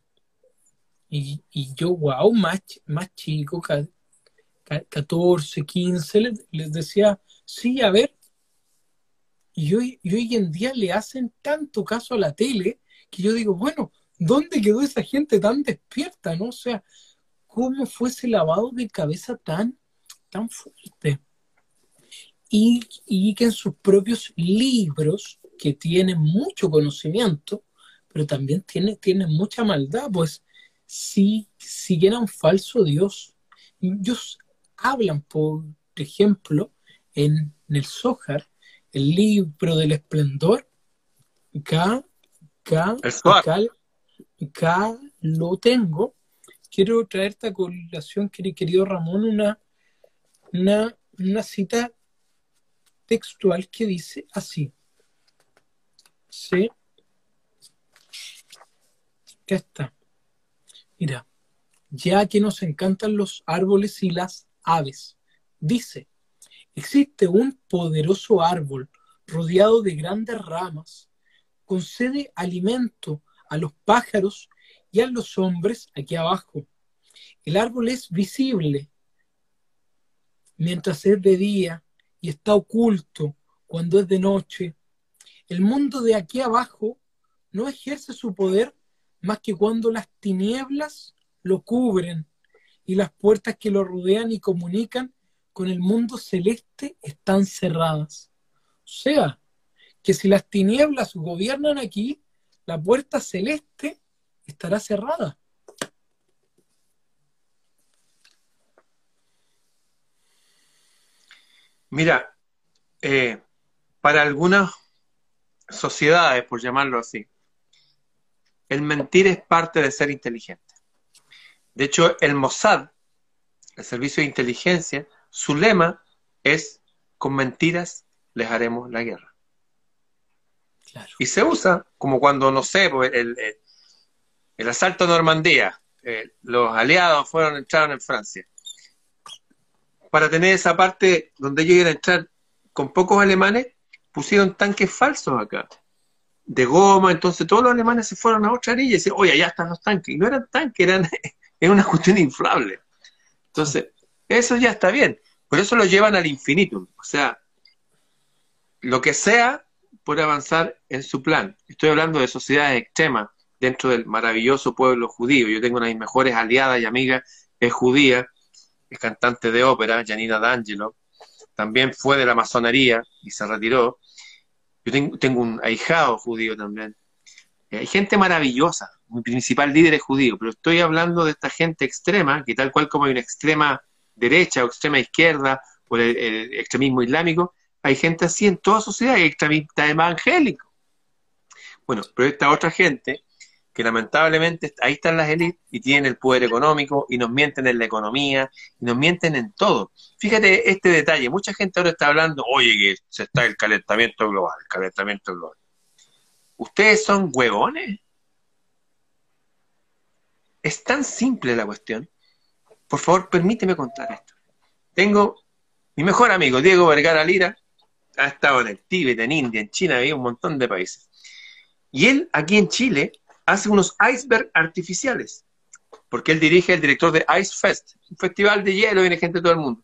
Y, yo, wow, más, más chico, 14, 15, les, decía, sí, a ver. Y hoy, y hoy en día le hacen tanto caso a la tele que yo digo, bueno, ¿dónde quedó esa gente tan despierta? ¿no? O sea, ¿cómo fue ese lavado de cabeza tan, tan fuerte? Y, y que en sus propios libros, que tienen mucho conocimiento, pero también tienen tiene mucha maldad, pues si siguieran un falso Dios. Ellos hablan, por ejemplo, en, el Zohar, el libro del esplendor, acá, acá, acá, lo tengo. Quiero traerte a colación, querido Ramón, una, una, una cita textual que dice así. Sí. ¿Qué está? Mira, ya que nos encantan los árboles y las aves, dice, existe un poderoso árbol rodeado de grandes ramas, concede alimento a los pájaros y a los hombres aquí abajo. El árbol es visible mientras es de día y está oculto cuando es de noche. El mundo de aquí abajo no ejerce su poder más que cuando las tinieblas lo cubren y las puertas que lo rodean y comunican con el mundo celeste están cerradas. O sea, que si las tinieblas gobiernan aquí, la puerta celeste estará cerrada. Mira, eh, para algunas sociedades, por llamarlo así, el mentir es parte de ser inteligente. De hecho, el Mossad, el servicio de inteligencia, su lema es, con mentiras les haremos la guerra. Y se usa como cuando, no sé, pues, el, el, asalto a Normandía, eh, los aliados fueron, entraron en Francia. Para tener esa parte donde ellos iban a entrar con pocos alemanes, pusieron tanques falsos acá de goma, entonces todos los alemanes se fueron a otra orilla y decían, oye, allá están los tanques. Y no eran tanques, eran, [laughs] era una cuestión inflable. Entonces, eso ya está bien. Por eso lo llevan al infinito. O sea, lo que sea puede avanzar en su plan. Estoy hablando de sociedades extremas dentro del maravilloso pueblo judío. Yo tengo una de mis mejores aliadas y amigas, es judía, es cantante de ópera, Janina D'Angelo. También fue de la masonería y se retiró. Yo tengo, un ahijado judío también. hay gente maravillosa, mi principal líder es judío, pero estoy hablando de esta gente extrema, que tal cual como hay una extrema derecha o extrema izquierda o el, extremismo islámico, hay gente así en toda sociedad, hay extremistas evangélicos. Bueno, pero esta otra gente, que lamentablemente ahí están las élites y tienen el poder económico y nos mienten en la economía y nos mienten en todo. Fíjate este detalle, mucha gente ahora está hablando, oye, que se está el calentamiento global, el calentamiento global. ¿Ustedes son huevones? Es tan simple la cuestión. Por favor, permíteme contar esto. Tengo mi mejor amigo, Diego Vergara Lira, ha estado en el Tíbet, en India, en China, en un montón de países. Y él, aquí en Chile, hace unos iceberg artificiales, porque él dirige el director de Ice Fest, un festival de hielo, viene gente de todo el mundo.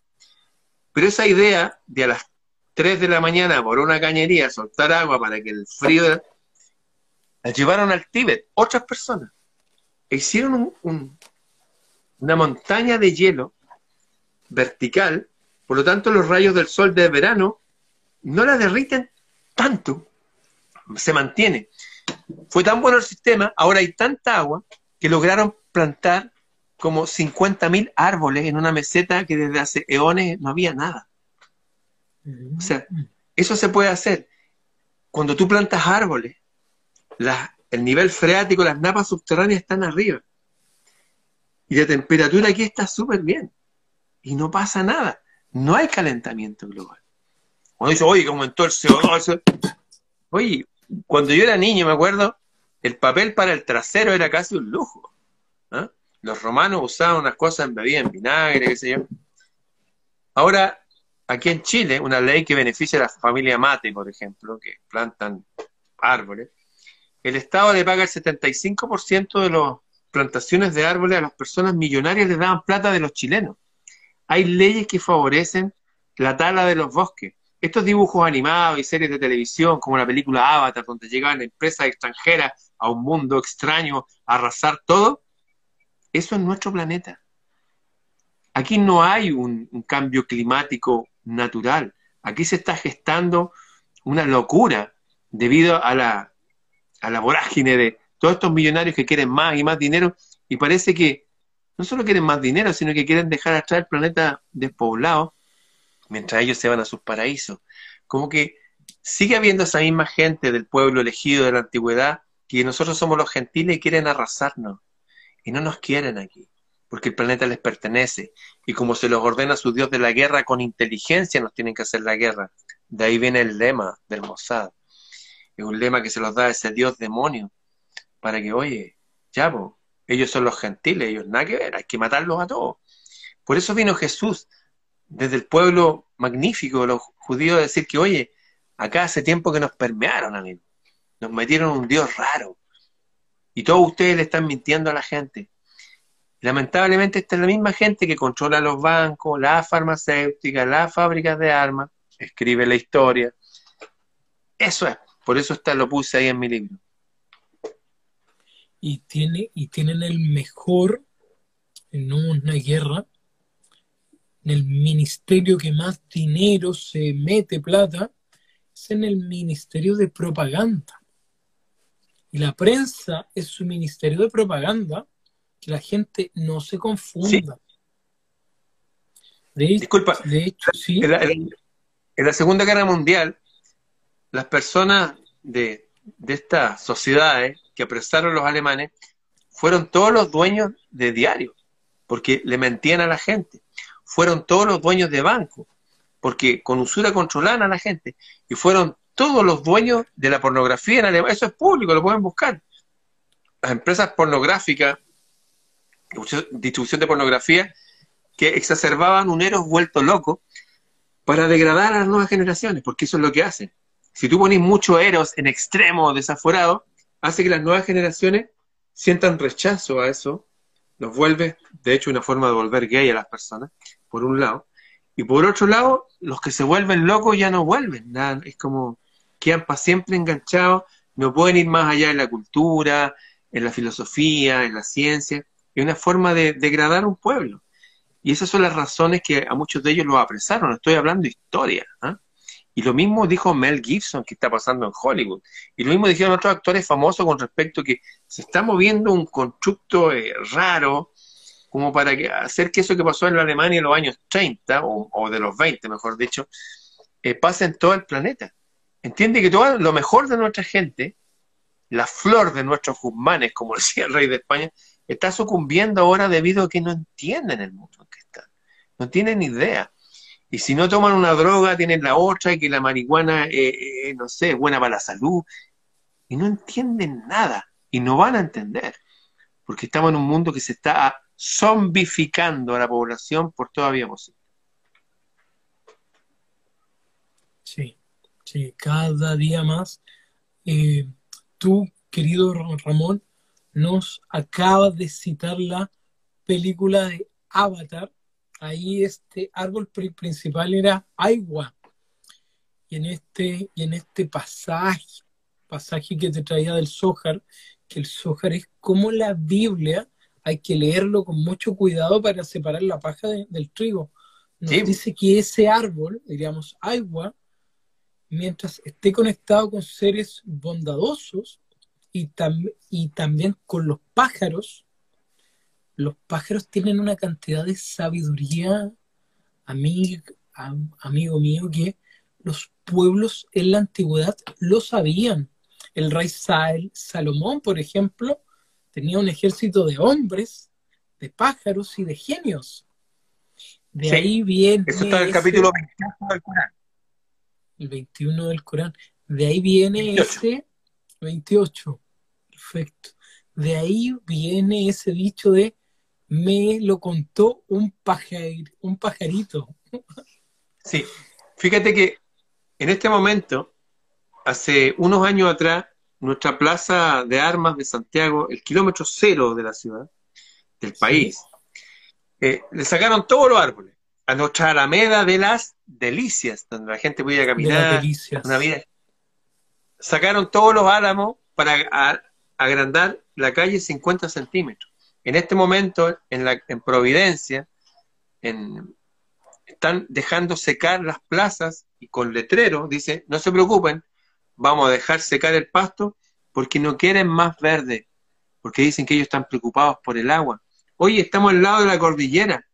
Pero esa idea de a las 3 de la mañana por una cañería soltar agua para que el frío la llevaron al Tíbet otras personas. E hicieron una montaña de hielo vertical, por lo tanto los rayos del sol de verano no la derriten tanto, se mantiene. Fue tan bueno el sistema, ahora hay tanta agua que lograron plantar como 50.000 árboles en una meseta que desde hace eones no había nada. O sea, eso se puede hacer. Cuando tú plantas árboles, el nivel freático, las napas subterráneas están arriba. Y la temperatura aquí está súper bien. Y no pasa nada. No hay calentamiento global. Cuando dice, oye, aumentó el CO2. Oye, cuando yo era niño, me acuerdo, el papel para el trasero era casi un lujo. ¿ah? Los romanos usaban unas cosas en bebida en vinagre, qué sé yo. Ahora, aquí en Chile, una ley que beneficia a la familia Mate, por ejemplo, que plantan árboles, el Estado le paga el 75% de las plantaciones de árboles a las personas millonarias, le daban plata de los chilenos. Hay leyes que favorecen la tala de los bosques. Estos dibujos animados y series de televisión, como la película Avatar, donde llegan empresas extranjeras a un mundo extraño a arrasar todo, eso es nuestro planeta. Aquí no hay un cambio climático natural. Aquí se está gestando una locura debido a la a la vorágine de todos estos millonarios que quieren más y más dinero y parece que no solo quieren más dinero, sino que quieren dejar atrás el planeta despoblado mientras ellos se van a sus paraísos. Como que sigue habiendo esa misma gente del pueblo elegido de la antigüedad que nosotros somos los gentiles y quieren arrasarnos. Y no nos quieren aquí, porque el planeta les pertenece. Y como se los ordena su Dios de la guerra, con inteligencia nos tienen que hacer la guerra. De ahí viene el lema del Mossad es un lema que se los da ese dios demonio, para que, oye, ya, ellos son los gentiles, ellos nada que ver, hay que matarlos a todos. Por eso vino Jesús desde el pueblo magnífico de los judíos decir que, oye, acá hace tiempo que nos permearon, amigo. Nos metieron un Dios raro. Y todos ustedes le están mintiendo a la gente. Lamentablemente esta es la misma gente que controla los bancos, las farmacéuticas, las fábricas de armas, escribe la historia. Eso es. Por eso está, lo puse ahí en mi libro. Y, tiene, y tienen el mejor, en una guerra, en el ministerio que más dinero se mete plata, es en el ministerio de propaganda. Y la prensa es su ministerio de propaganda, que la gente no se confunda. Disculpa, de hecho, sí. en la Segunda Guerra Mundial, las personas de, estas sociedades que apresaron los alemanes fueron todos los dueños de diarios, porque le mentían a la gente. Fueron todos los dueños de bancos, porque con usura controlaban a la gente. Y fueron todos los dueños de la pornografía en Alemania. Eso es público, lo pueden buscar. Las empresas pornográficas, distribución de pornografía, que exacerbaban un eros vuelto loco para degradar a las nuevas generaciones, porque eso es lo que hacen si tú pones mucho eros en extremo desaforado, hace que las nuevas generaciones sientan rechazo a eso, los vuelve, de hecho, una forma de volver gay a las personas, por un lado. Y por otro lado, los que se vuelven locos ya no vuelven, es como quedan para siempre enganchados, no pueden ir más allá en la cultura, en la filosofía, en la ciencia, es una forma de degradar un pueblo. Y esas son las razones que a muchos de ellos los apresaron, estoy hablando de historia. ¿ah? Y lo mismo dijo Mel Gibson que está pasando en Hollywood. Y lo mismo dijeron otros actores famosos con respecto a que se está moviendo un constructo eh, raro como para hacer que eso que pasó en la Alemania en los años 30, o, de los 20, mejor dicho, eh, pase en todo el planeta. Entiende que todo lo mejor de nuestra gente, la flor de nuestros Guzmanes, como [laughs] decía el rey de España, está sucumbiendo ahora debido a que no entienden el mundo en que están. No tienen idea. Y si no toman una droga, tienen la otra, y que la marihuana, eh, eh, no sé, es buena para la salud. Y no entienden nada. Y no van a entender. Porque estamos en un mundo que se está zombificando a la población por todavía posible. Sí, sí, cada día más. Eh, tú, querido Ramón, nos acabas de citar la película de Avatar, ahí este árbol principal era agua. Y en este, y en este pasaje, pasaje que te traía del Zohar, que el Zohar es como la Biblia, hay que leerlo con mucho cuidado para separar la paja del trigo. Nos dice que ese árbol, diríamos agua, mientras esté conectado con seres bondadosos y, y también con los pájaros, los pájaros tienen una cantidad de sabiduría, amigo, amigo mío, que los pueblos en la antigüedad lo sabían. El rey Salomón, por ejemplo, tenía un ejército de hombres, de pájaros y de genios. De ahí viene. Eso está en el capítulo 21 del Corán. El 21 del Corán. De ahí viene ese 28. Perfecto. De ahí viene ese dicho de me lo contó un, un pajarito. Sí, fíjate que en este momento, hace unos años atrás, nuestra plaza de armas de Santiago, el kilómetro cero de la ciudad, del país, eh, le sacaron todos los árboles a nuestra alameda de las delicias, donde la gente podía caminar, una vida. Sacaron todos los álamos para agrandar la calle 50 centímetros. En este momento, en, la, en Providencia, están dejando secar las plazas y con letrero dice, no se preocupen, vamos a dejar secar el pasto porque no quieren más verde, porque dicen que ellos están preocupados por el agua. Hoy estamos al lado de la cordillera,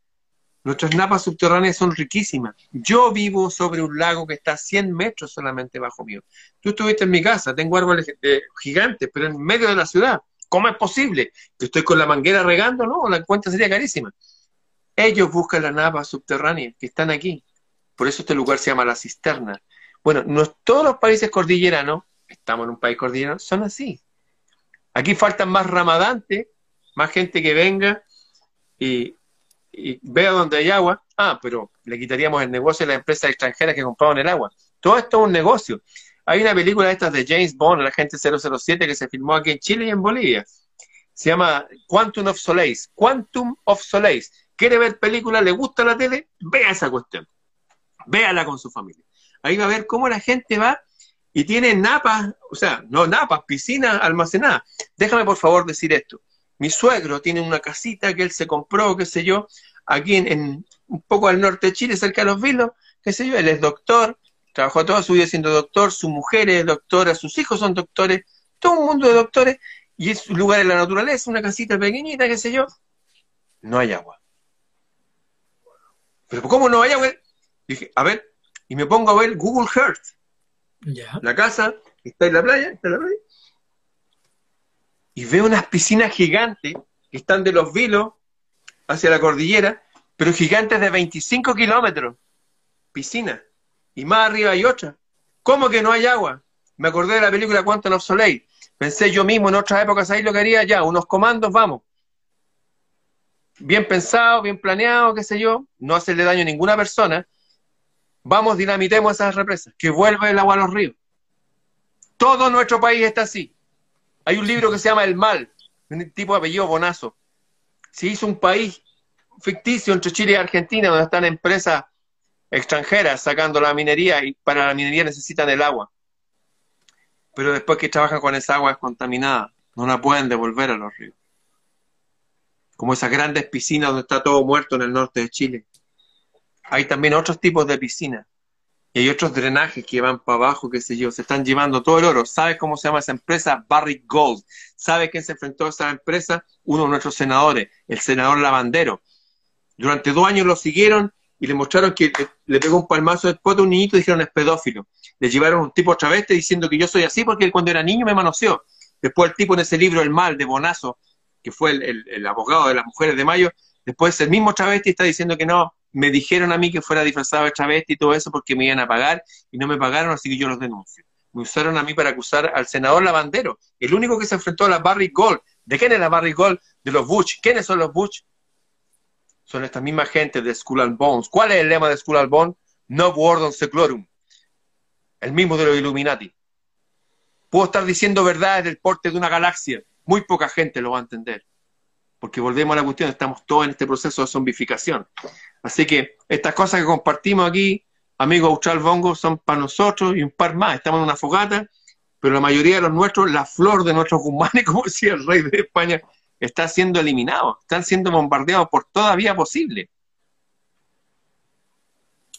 nuestras napas subterráneas son riquísimas. Yo vivo sobre un lago que está a 100 metros solamente bajo mío. Tú estuviste en mi casa, tengo árboles gigantes, pero en medio de la ciudad. ¿Cómo es posible? ¿Que estoy con la manguera regando? No, la cuenta sería carísima. Ellos buscan la nava subterránea que están aquí. Por eso este lugar se llama la cisterna. Bueno, no, todos los países cordilleranos, estamos en un país cordillerano, son así. Aquí faltan más ramadantes, más gente que venga y, vea donde hay agua. Ah, pero le quitaríamos el negocio a las empresas extranjeras que compraban el agua. Todo esto es un negocio. Hay una película de estas de James Bond, la gente 007, que se filmó aquí en Chile y en Bolivia. Se llama Quantum of Solace. Quantum of Solace. ¿Quiere ver película? ¿Le gusta la tele? Vea esa cuestión. Véala con su familia. Ahí va a ver cómo la gente va y tiene napas, o sea, no napas, piscinas almacenadas. Déjame por favor decir esto. Mi suegro tiene una casita que él se compró, qué sé yo, aquí en, un poco al norte de Chile, cerca de los Vilos, qué sé yo, él es doctor, Trabajó toda su vida siendo doctor, su mujer es doctora, sus hijos son doctores, todo un mundo de doctores, y es un lugar en la naturaleza, una casita pequeñita, qué sé yo. No hay agua. Pero ¿cómo no hay agua? Dije, a ver, y me pongo a ver Google Earth. La casa, está en la playa, está en la playa. Y veo unas piscinas gigantes que están de los vilos hacia la cordillera, pero gigantes de 25 kilómetros. Piscinas y más arriba hay otra. ¿Cómo que no hay agua? Me acordé de la película Quantum of Soleil. Pensé yo mismo en otras épocas ahí lo que haría ya, unos comandos, vamos. Bien pensado, bien planeado, qué sé yo, no hacerle daño a ninguna persona. Vamos, dinamitemos esas represas, que vuelva el agua a los ríos. Todo nuestro país está así. Hay un libro que se llama El Mal, un tipo de apellido Bonazo. Se hizo un país ficticio entre Chile y Argentina, donde están empresas extranjeras sacando la minería y para la minería necesitan el agua. Pero después que trabajan con esa agua es contaminada, no la pueden devolver a los ríos. Como esas grandes piscinas donde está todo muerto en el norte de Chile. Hay también otros tipos de piscinas. y hay otros drenajes que van para abajo, qué sé yo, se están llevando todo el oro. ¿Sabes cómo se llama esa empresa? Barrick Gold. ¿Sabe quién se enfrentó a esa empresa? Uno de nuestros senadores, el senador Lavandero. Durante dos años lo siguieron y le mostraron que le, pegó un palmazo de un niñito y dijeron es pedófilo. Le llevaron un tipo travesti diciendo que yo soy así porque él cuando era niño me manoseó. Después el tipo en ese libro El Mal de Bonazo, que fue el, abogado de las mujeres de Mayo, después el mismo travesti está diciendo que no, me dijeron a mí que fuera disfrazado de travesti y todo eso porque me iban a pagar y no me pagaron, así que yo los denuncio. Me usaron a mí para acusar al senador Lavandero, el único que se enfrentó a la Barry Gold. ¿De quién es la Barry Gold? De los Bush. ¿Quiénes son los Bush? Son estas mismas gente de Skull and Bones. ¿Cuál es el lema de Skull and Bones? No word seclorum. El mismo de los Illuminati. Puedo estar diciendo verdades del porte de una galaxia. Muy poca gente lo va a entender. Porque volvemos a la cuestión, estamos todos en este proceso de zombificación. Así que estas cosas que compartimos aquí, amigos Austral Bongo, son para nosotros y un par más. Estamos en una fogata, pero la mayoría de los nuestros, la flor de nuestros humanos, [laughs] como decía el rey de España, está siendo eliminado, están siendo bombardeados por toda vía posible.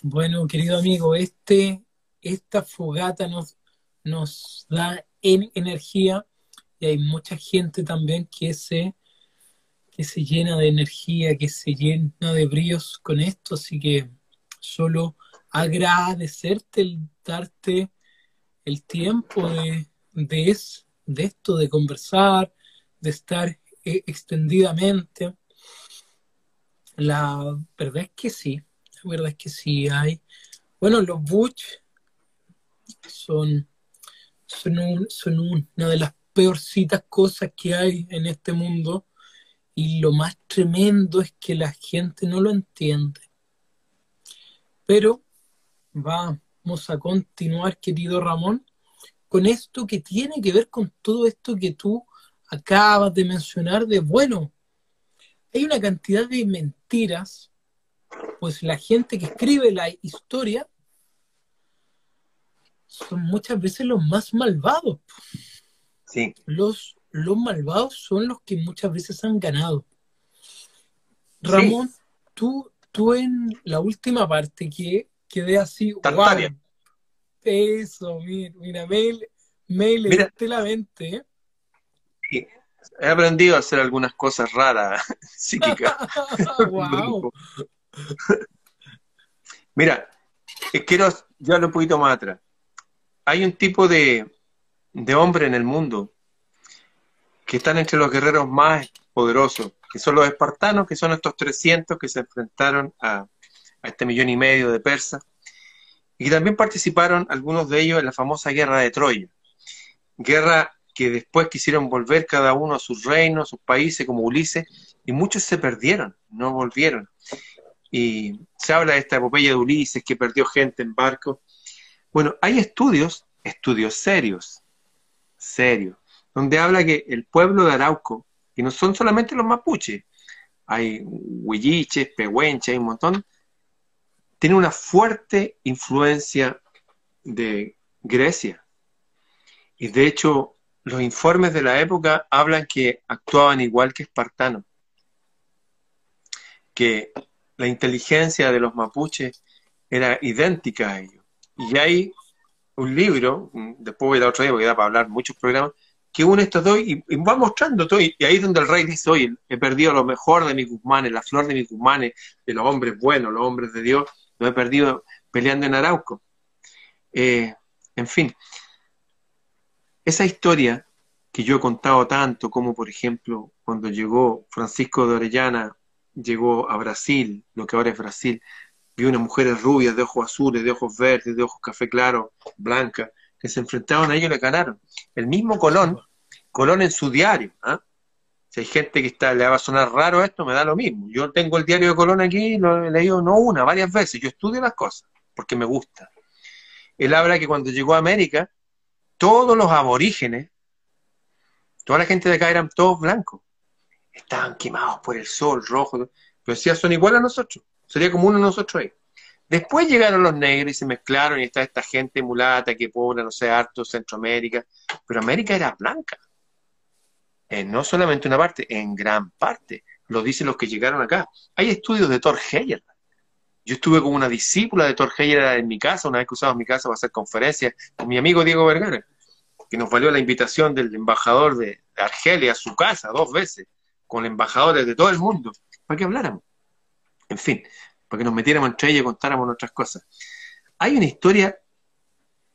Bueno, querido amigo, este, esta fogata nos, nos da energía y hay mucha gente también que se, que se llena de energía, que se llena de bríos con esto, así que solo agradecerte el darte el tiempo de, de, de esto, de conversar, de estar e, extendidamente. La verdad es que sí, la verdad es que sí hay. Bueno, los Butch son, son, son una de las peorcitas cosas que hay en este mundo y lo más tremendo es que la gente no lo entiende. Pero vamos a continuar, querido Ramón, con esto que tiene que ver con todo esto que tú acabas de mencionar de, bueno, hay una cantidad de mentiras, pues la gente que escribe la historia son muchas veces los más malvados. Sí. Los, los malvados son los que muchas veces han ganado. Ramón, tú, tú en la última parte que quedé así, wow, eso, mira, mira, me, me la mente. ¿eh? He aprendido a hacer algunas cosas raras [laughs] psíquicas. [laughs] Mira, eh, quiero llevarlo un poquito más atrás. Hay un tipo de, de hombre en el mundo que están entre los guerreros más poderosos, que son los espartanos, que son estos 300 que se enfrentaron a, a este millón y medio de persas, y también participaron algunos de ellos en la famosa guerra de Troya. Guerra que después quisieron volver cada uno a sus reinos, a sus países, como Ulises, y muchos se perdieron, no volvieron. Y se habla de esta epopeya de Ulises que perdió gente en barco. Bueno, hay estudios, estudios serios, serios, donde habla que el pueblo de Arauco, y no son solamente los mapuches, hay huilliches, pehuenches, hay un montón, tiene una fuerte influencia de Grecia. Y de hecho, los informes de la época hablan que actuaban igual que espartanos, que la inteligencia de los mapuches era idéntica a ellos. Y hay un libro, después voy a dar otro día porque da para hablar muchos programas, que une estos dos y, va mostrando todo. Y ahí es donde el rey dice, oye, he perdido lo mejor de mis guzmanes, la flor de mis guzmanes, de los hombres buenos, los hombres de Dios, lo he perdido peleando en Arauco. Eh, en fin, esa historia que yo he contado tanto, como por ejemplo cuando llegó Francisco de Orellana, llegó a Brasil, lo que ahora es Brasil, vio unas mujeres rubias, de ojos azules, de ojos verdes, de ojos café claro, blancas, que se enfrentaban a ellos le ganaron. El mismo Colón, Colón en su diario, ¿ah? si hay gente que está, le va a sonar raro esto, me da lo mismo. Yo tengo el diario de Colón aquí, lo he leído no una, varias veces, yo estudio las cosas, porque me gusta. Él habla que cuando llegó a América, todos los aborígenes, toda la gente de acá eran todos blancos. Estaban quemados por el sol, rojo. Pero decía, son iguales a nosotros. Sería como uno de nosotros ahí. Después llegaron los negros y se mezclaron y está esta gente mulata que pobre, no sé, harto Centroamérica. Pero América era blanca. En no solamente una parte, en gran parte. Lo dicen los que llegaron acá. Hay estudios de Thor Heyer Yo estuve con una discípula de Torgeyer en mi casa, una vez que usamos mi casa para hacer conferencias, con mi amigo Diego Vergara, que nos valió la invitación del embajador de Argelia a su casa dos veces, con embajadores de todo el mundo, para que habláramos. En fin, para que nos metiéramos entre ellos y contáramos nuestras cosas. Hay una historia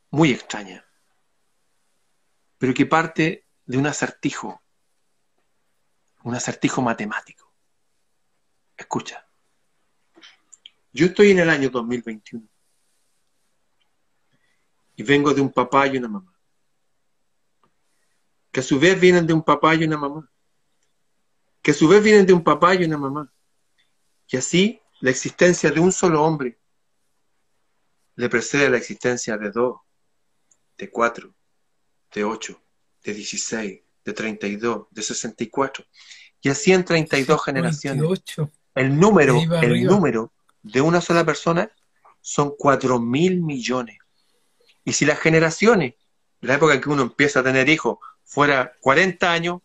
muy extraña, pero que parte de un acertijo, un acertijo matemático. Escucha. Yo estoy en el año 2021 y vengo de un papá y una mamá, que a su vez vienen de un papá y una mamá, que a su vez vienen de un papá y una mamá. Y así la existencia de un solo hombre le precede la existencia de dos, de cuatro, de ocho, de dieciséis, de treinta y dos, de sesenta y cuatro. Y así en treinta y dos generaciones. El número, el número de una sola persona son cuatro mil millones. Y si las generaciones, la época en que uno empieza a tener hijos, fuera 40 años,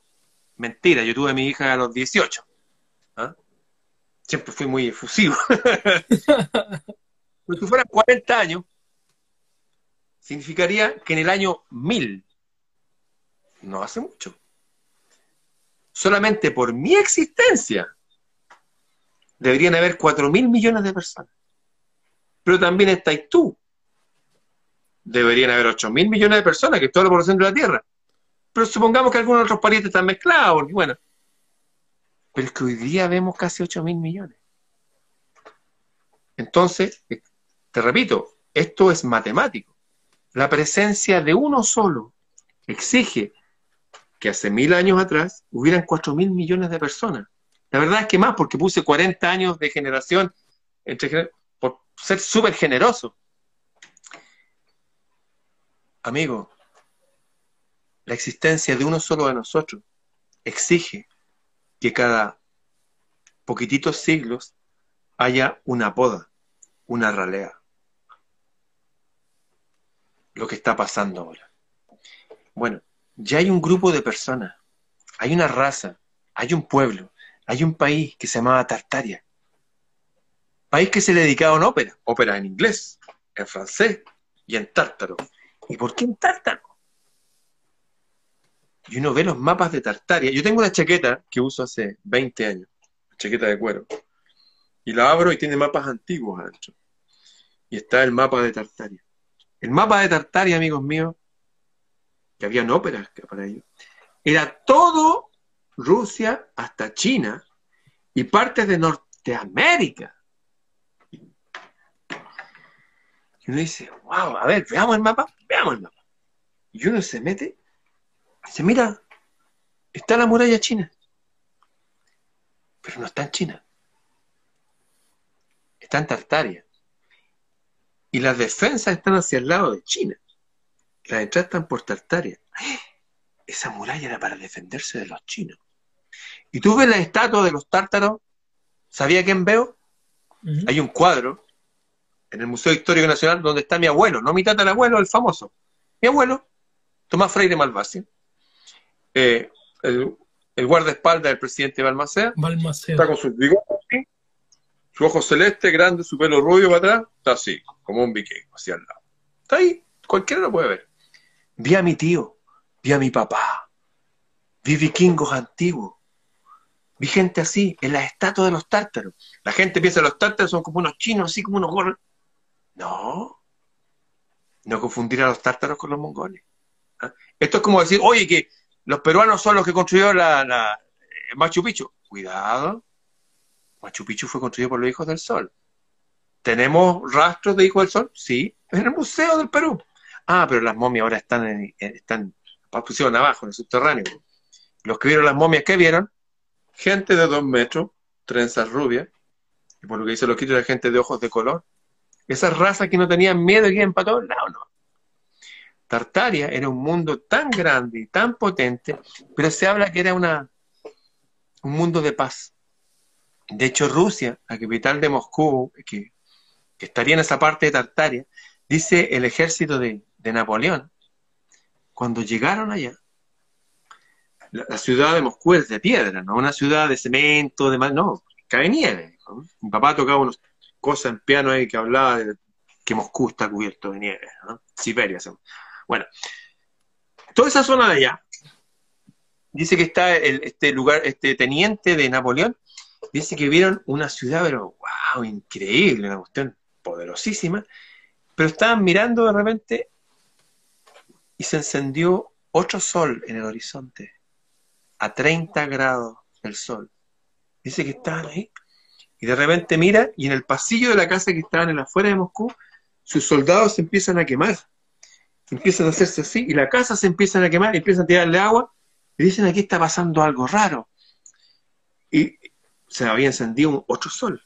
mentira, yo tuve a mi hija a los 18. Siempre fui muy efusivo. [laughs] Pero si fueran 40 años, significaría que en el año 1000, no hace mucho, solamente por mi existencia, deberían haber 4 mil millones de personas. Pero también estáis tú. Deberían haber 8 mil millones de personas, que es toda la población de la Tierra. Pero supongamos que algunos otros parientes están mezclados, porque bueno. Pero es que hoy día vemos casi 8 mil millones. Entonces, eh, te repito, esto es matemático. La presencia de uno solo exige que hace mil años atrás hubieran 4 mil millones de personas. La verdad es que más, porque puse 40 años de generación entre, por ser súper generoso. Amigo, la existencia de uno solo de nosotros exige que cada poquititos siglos haya una poda, una ralea. Lo que está pasando ahora. Bueno, ya hay un grupo de personas, hay una raza, hay un pueblo hay un país que se llamaba Tartaria. País que se dedicaba a ópera, ópera en inglés, en francés y en tártaro. ¿Y por qué en tártaro? Y uno ve los mapas de Tartaria. Yo tengo una chaqueta que uso hace 20 años, chaqueta de cuero. Y la abro y tiene mapas antiguos adentro. Y está el mapa de Tartaria. El mapa de Tartaria, amigos míos, que habían óperas para ellos, era todo Rusia hasta China y partes de Norteamérica. Y uno dice, wow, a ver, veamos el mapa, veamos el mapa. Y uno se mete, dice, mira, está la muralla china. Pero no está en China. Está en Tartaria. Y las defensas están hacia el lado de China. Las entradas están por Tartaria. [gasps] Esa muralla era para defenderse de los chinos. Y tú ves la estatua de los tártaros, ¿sabía quién veo? Hay un cuadro en el Museo Histórico Nacional donde está mi abuelo, no mi tatarabuelo, el famoso. Mi abuelo, Tomás Freire Malvasi, eh, el, guardaespaldas del presidente Balmaceda, está con sus bigotes, su ojo celeste, grande, su pelo rubio para atrás, está así, como un vikingo, hacia el lado. Está ahí, cualquiera lo puede ver. Vi a mi tío, vi a mi papá, vi vikingos antiguos, Vi gente así, en las estatuas de los tártaros. La gente piensa que los tártaros son como unos chinos, así como unos gorros. No. No confundir a los tártaros con los mongoles. ¿ah? Esto es como decir, oye, que los peruanos son los que construyeron la, la eh, Machu Picchu. Cuidado. Machu Picchu fue construido por los hijos del sol. ¿Tenemos rastros de hijos del sol? Sí, en el Museo del Perú. Ah, pero las momias ahora están en, están pusieron abajo, en el subterráneo. Los que vieron las momias, ¿qué vieron? gente de dos metros, trenzas rubias, y por lo que dice los era gente de ojos de color. Esas razas que no tenían miedo y iban para todos lados, no. Tartaria era un mundo tan grande y tan potente, pero se habla que era una, un mundo de paz. De hecho, Rusia, la capital de Moscú, que, estaría en esa parte de Tartaria, dice el ejército de, Napoleón, cuando llegaron allá, la, ciudad de Moscú es de piedra, no una ciudad de cemento, de mal, no, cae nieve. Mi papá tocaba unos cosa en piano ahí que hablaba de que Moscú está cubierto de nieve, ¿no? Siberia. Bueno, toda esa zona de allá, dice que está este lugar, este teniente de Napoleón, dice que vieron una ciudad, pero wow, increíble, una cuestión poderosísima, pero estaban mirando de repente y se encendió otro sol en el horizonte, a 30 grados el sol. Dice que estaban ahí. Y de repente mira, y en el pasillo de la casa que estaban en la afuera de Moscú, sus soldados se empiezan a quemar. Empiezan a hacerse así, y la casa se empiezan a quemar, y empiezan a tirarle agua, y dicen aquí está pasando algo raro. Y se había encendido un otro sol.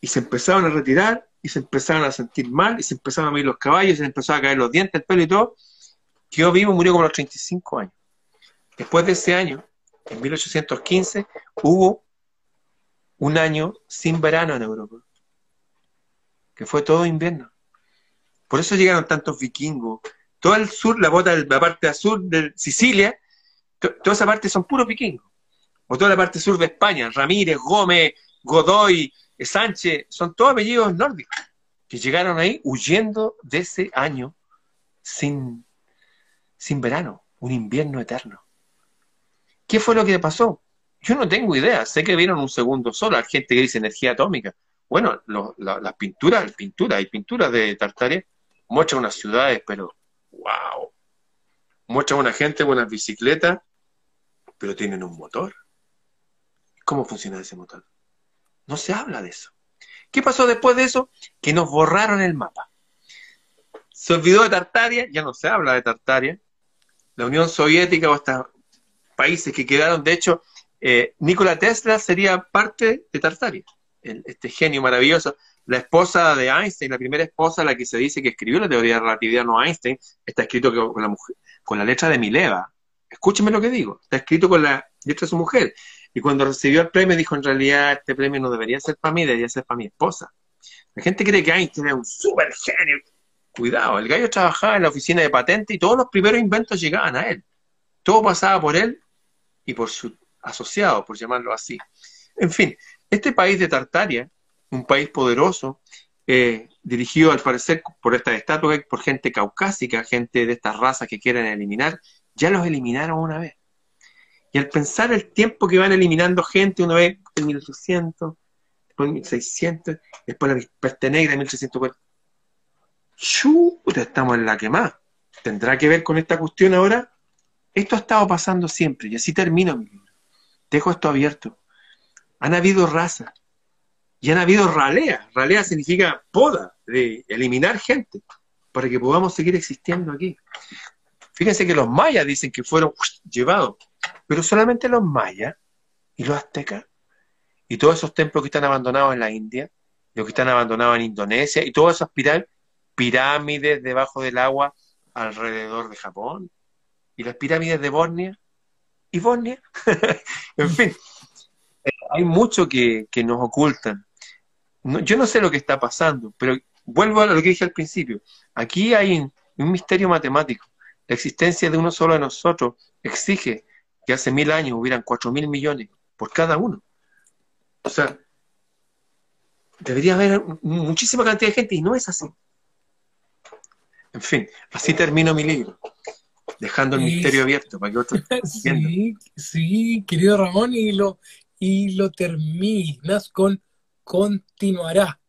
Y se empezaron a retirar, y se empezaron a sentir mal, y se empezaron a morir los caballos, y se empezaron a caer los dientes, el pelo y todo. Quedó vivo, murió como a los 35 años. Después de ese año, en 1815, hubo un año sin verano en Europa, que fue todo invierno. Por eso llegaron tantos vikingos. Todo el sur, la, bota, la parte sur de Sicilia, toda esa parte son puros vikingos. O toda la parte sur de España, Ramírez, Gómez, Godoy, Sánchez, son todos apellidos nórdicos, que llegaron ahí huyendo de ese año sin, sin verano, un invierno eterno. ¿Qué fue lo que pasó? Yo no tengo idea. Sé que vieron un segundo sol. Hay gente que dice energía atómica. Bueno, las pinturas, pinturas, hay pinturas de Tartaria, muestran unas ciudades, pero wow. Muestran una gente unas bicicletas, pero tienen un motor. ¿Cómo funciona ese motor? No se habla de eso. ¿Qué pasó después de eso? Que nos borraron el mapa. Se olvidó de Tartaria, ya no se habla de Tartaria. La Unión Soviética o esta países que quedaron. De hecho, eh, Nikola Tesla sería parte de Tartaria, este genio maravilloso. La esposa de Einstein, la primera esposa, la que se dice que escribió la teoría de relatividad, no Einstein, está escrito con la, mujer, con la letra de Mileva. Escúcheme lo que digo, está escrito con la letra de su mujer. Y cuando recibió el premio dijo, en realidad este premio no debería ser para mí, debería ser para mi esposa. La gente cree que Einstein es un super genio. Cuidado, el gallo trabajaba en la oficina de patente y todos los primeros inventos llegaban a él. Todo pasaba por él y por su asociado, por llamarlo así. En fin, este país de Tartaria, un país poderoso, eh, dirigido al parecer por esta estatua, por gente caucásica, gente de estas razas que quieren eliminar, ya los eliminaron una vez. Y al pensar el tiempo que van eliminando gente, una vez en 1800, después en 1600, después la peste negra en 1640, ¡chuta! Estamos en la que más. ¿Tendrá que ver con esta cuestión ahora? Esto ha estado pasando siempre, y así termino mi libro. Dejo esto abierto. Han habido razas, y han habido raleas. Ralea significa poda, de eliminar gente, para que podamos seguir existiendo aquí. Fíjense que los mayas dicen que fueron llevados, pero solamente los mayas y los aztecas, y todos esos templos que están abandonados en la India, los que están abandonados en Indonesia, y todas esas pirámides debajo del agua alrededor de Japón, y las pirámides de Bornea y Bornea. [laughs] en fin, eh, hay mucho que, nos ocultan. Yo no sé lo que está pasando, pero vuelvo a lo que dije al principio. Aquí hay un, misterio matemático. La existencia de uno solo de nosotros exige que hace mil años hubieran cuatro mil millones por cada uno. O sea, debería haber muchísima cantidad de gente y no es así. En fin, así termino mi libro dejando el misterio abierto para que otros [laughs] sí, sí, querido Ramón, y lo, y lo terminas con continuará.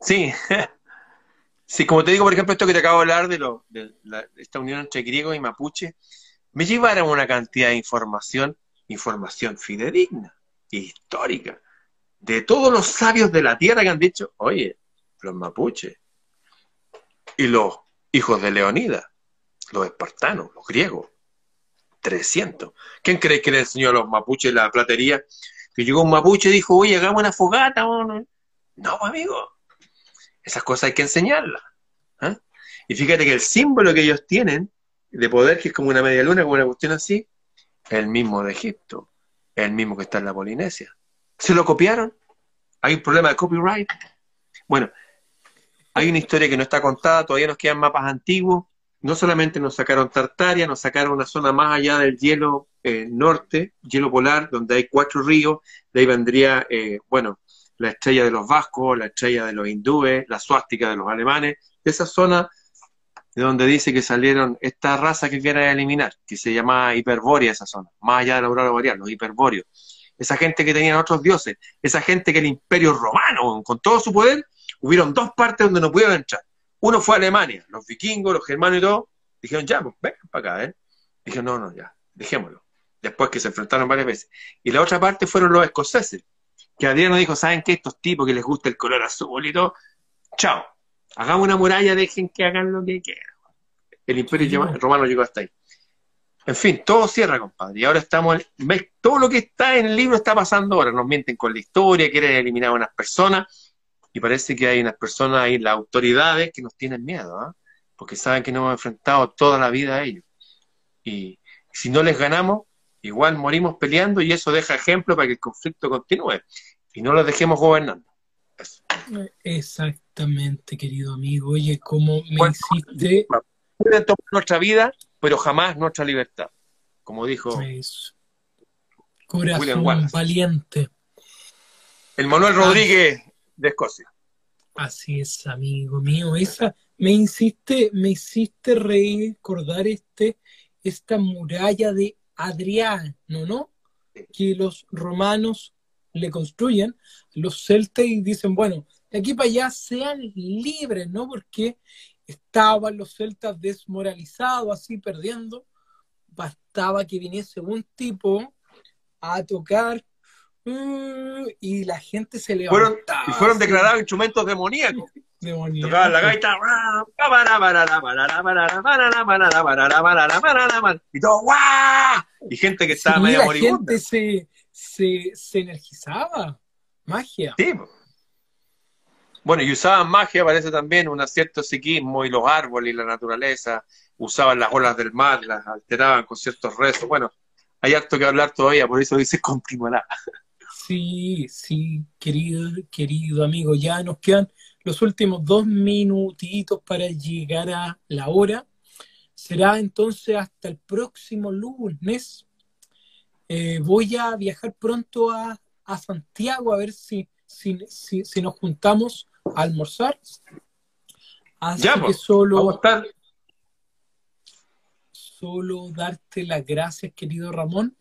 Sí, [laughs] sí, como te digo, por ejemplo, esto que te acabo de hablar de, lo, de, esta unión entre griegos y mapuche, me llevaron una cantidad de información, información fidedigna, histórica, de todos los sabios de la tierra que han dicho, oye, los mapuches y los hijos de Leonidas los espartanos, los griegos. 300. ¿Quién cree que le enseñó a los mapuches la platería? Que llegó un mapuche y dijo, oye, hagamos una fogata. No, no amigo. Esas cosas hay que enseñarlas. ¿ah? Y fíjate que el símbolo que ellos tienen de poder, que es como una media luna, como una cuestión así, es el mismo de Egipto, es el mismo que está en la Polinesia. ¿Se lo copiaron? ¿Hay un problema de copyright? Bueno, hay una historia que no está contada, todavía nos quedan mapas antiguos, no solamente nos sacaron Tartaria, nos sacaron una zona más allá del hielo eh, norte, hielo polar, donde hay cuatro ríos, de ahí vendría, eh, bueno, la estrella de los vascos, la estrella de los hindúes, la suástica de los alemanes, de esa zona de donde dice que salieron esta raza que quieren eliminar, que se llama hiperbórea esa zona, más allá de la aurora boreal, los hiperbóreos. Esa gente que tenían otros dioses, esa gente que el imperio romano, con todo su poder, hubieron dos partes donde no pudieron entrar. Uno fue Alemania, los vikingos, los germanos y todo, dijeron, ya, pues vengan para acá, ¿eh? Dijeron, no, no, ya, dejémoslo. Después que se enfrentaron varias veces. Y la otra parte fueron los escoceses, que Adriano dijo, ¿saben qué? Estos tipos que les gusta el color azul y todo, chao, hagamos una muralla, dejen que hagan lo que quieran. El imperio romano llegó hasta ahí. En fin, todo cierra, compadre. Y ahora estamos, todo lo que está en el libro está pasando ahora. Nos mienten con la historia, quieren eliminar a unas personas. Y parece que hay unas personas ahí, las autoridades, que nos tienen miedo, ¿ah? porque saben que nos hemos enfrentado toda la vida a ellos. Y si no les ganamos, igual morimos peleando y eso deja ejemplo para que el conflicto continúe. Y no los dejemos gobernando. Exactamente, querido amigo. Oye, ¿cómo me hiciste pueden tomar nuestra vida, pero jamás nuestra libertad, como dijo Corazón valiente. El Manuel Rodríguez de Escocia. Así es, amigo mío. Esa me insiste, me hiciste recordar este, esta muralla de Adriano, ¿no? Que los romanos le construyen, los celtas y dicen, bueno, de aquí para allá sean libres, ¿no? Porque estaban los celtas desmoralizados, así perdiendo, bastaba que viniese un tipo a tocar mm, y la gente se levantaba. Fueron, y fueron declarados instrumentos demoníacos. Tocaban la gaita. Y todo, Y gente que estaba medio moribunda. La gente se, se, se energizaba. Magia. Sí, bueno, y usaban magia, parece también, un cierto psiquismo y los árboles y la naturaleza, usaban las olas del mar, las alteraban con ciertos rezos. Bueno, hay harto que hablar todavía, por eso dice [laughs] continuará. Sí, sí, querido, querido amigo, ya nos quedan los últimos dos minutitos para llegar a la hora. Será entonces hasta el próximo lunes. Eh, voy a viajar pronto a, Santiago a ver si, si, si nos juntamos almorzar. Así que pues, solo, solo darte las gracias, querido Ramón.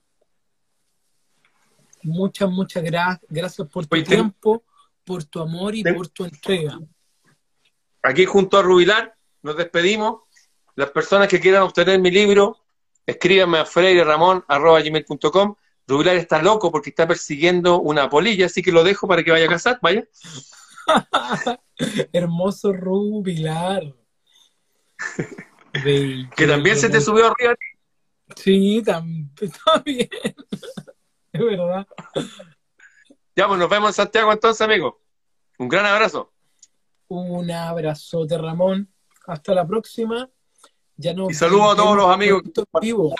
Muchas, muchas gracias por tu tiempo, por tu amor y por tu entrega. Aquí junto a Rubilar nos despedimos. Las personas que quieran obtener mi libro, escríbanme a freireramon.com. Rubilar está loco porque está persiguiendo una polilla, así que lo dejo para que vaya a casar, vaya. [laughs] Hermoso rubilar. [laughs] que también se te subió arriba. Sí, también. [laughs] [laughs] es verdad. Ya, pues nos vemos en Santiago entonces, amigo. Un gran abrazo. Un abrazote, Ramón. Hasta la próxima. Ya y saludo a todos los amigos vivo.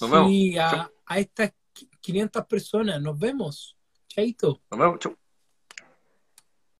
Nos vemos. a, a estas 500 personas. Nos vemos. Chaito. Nos vemos.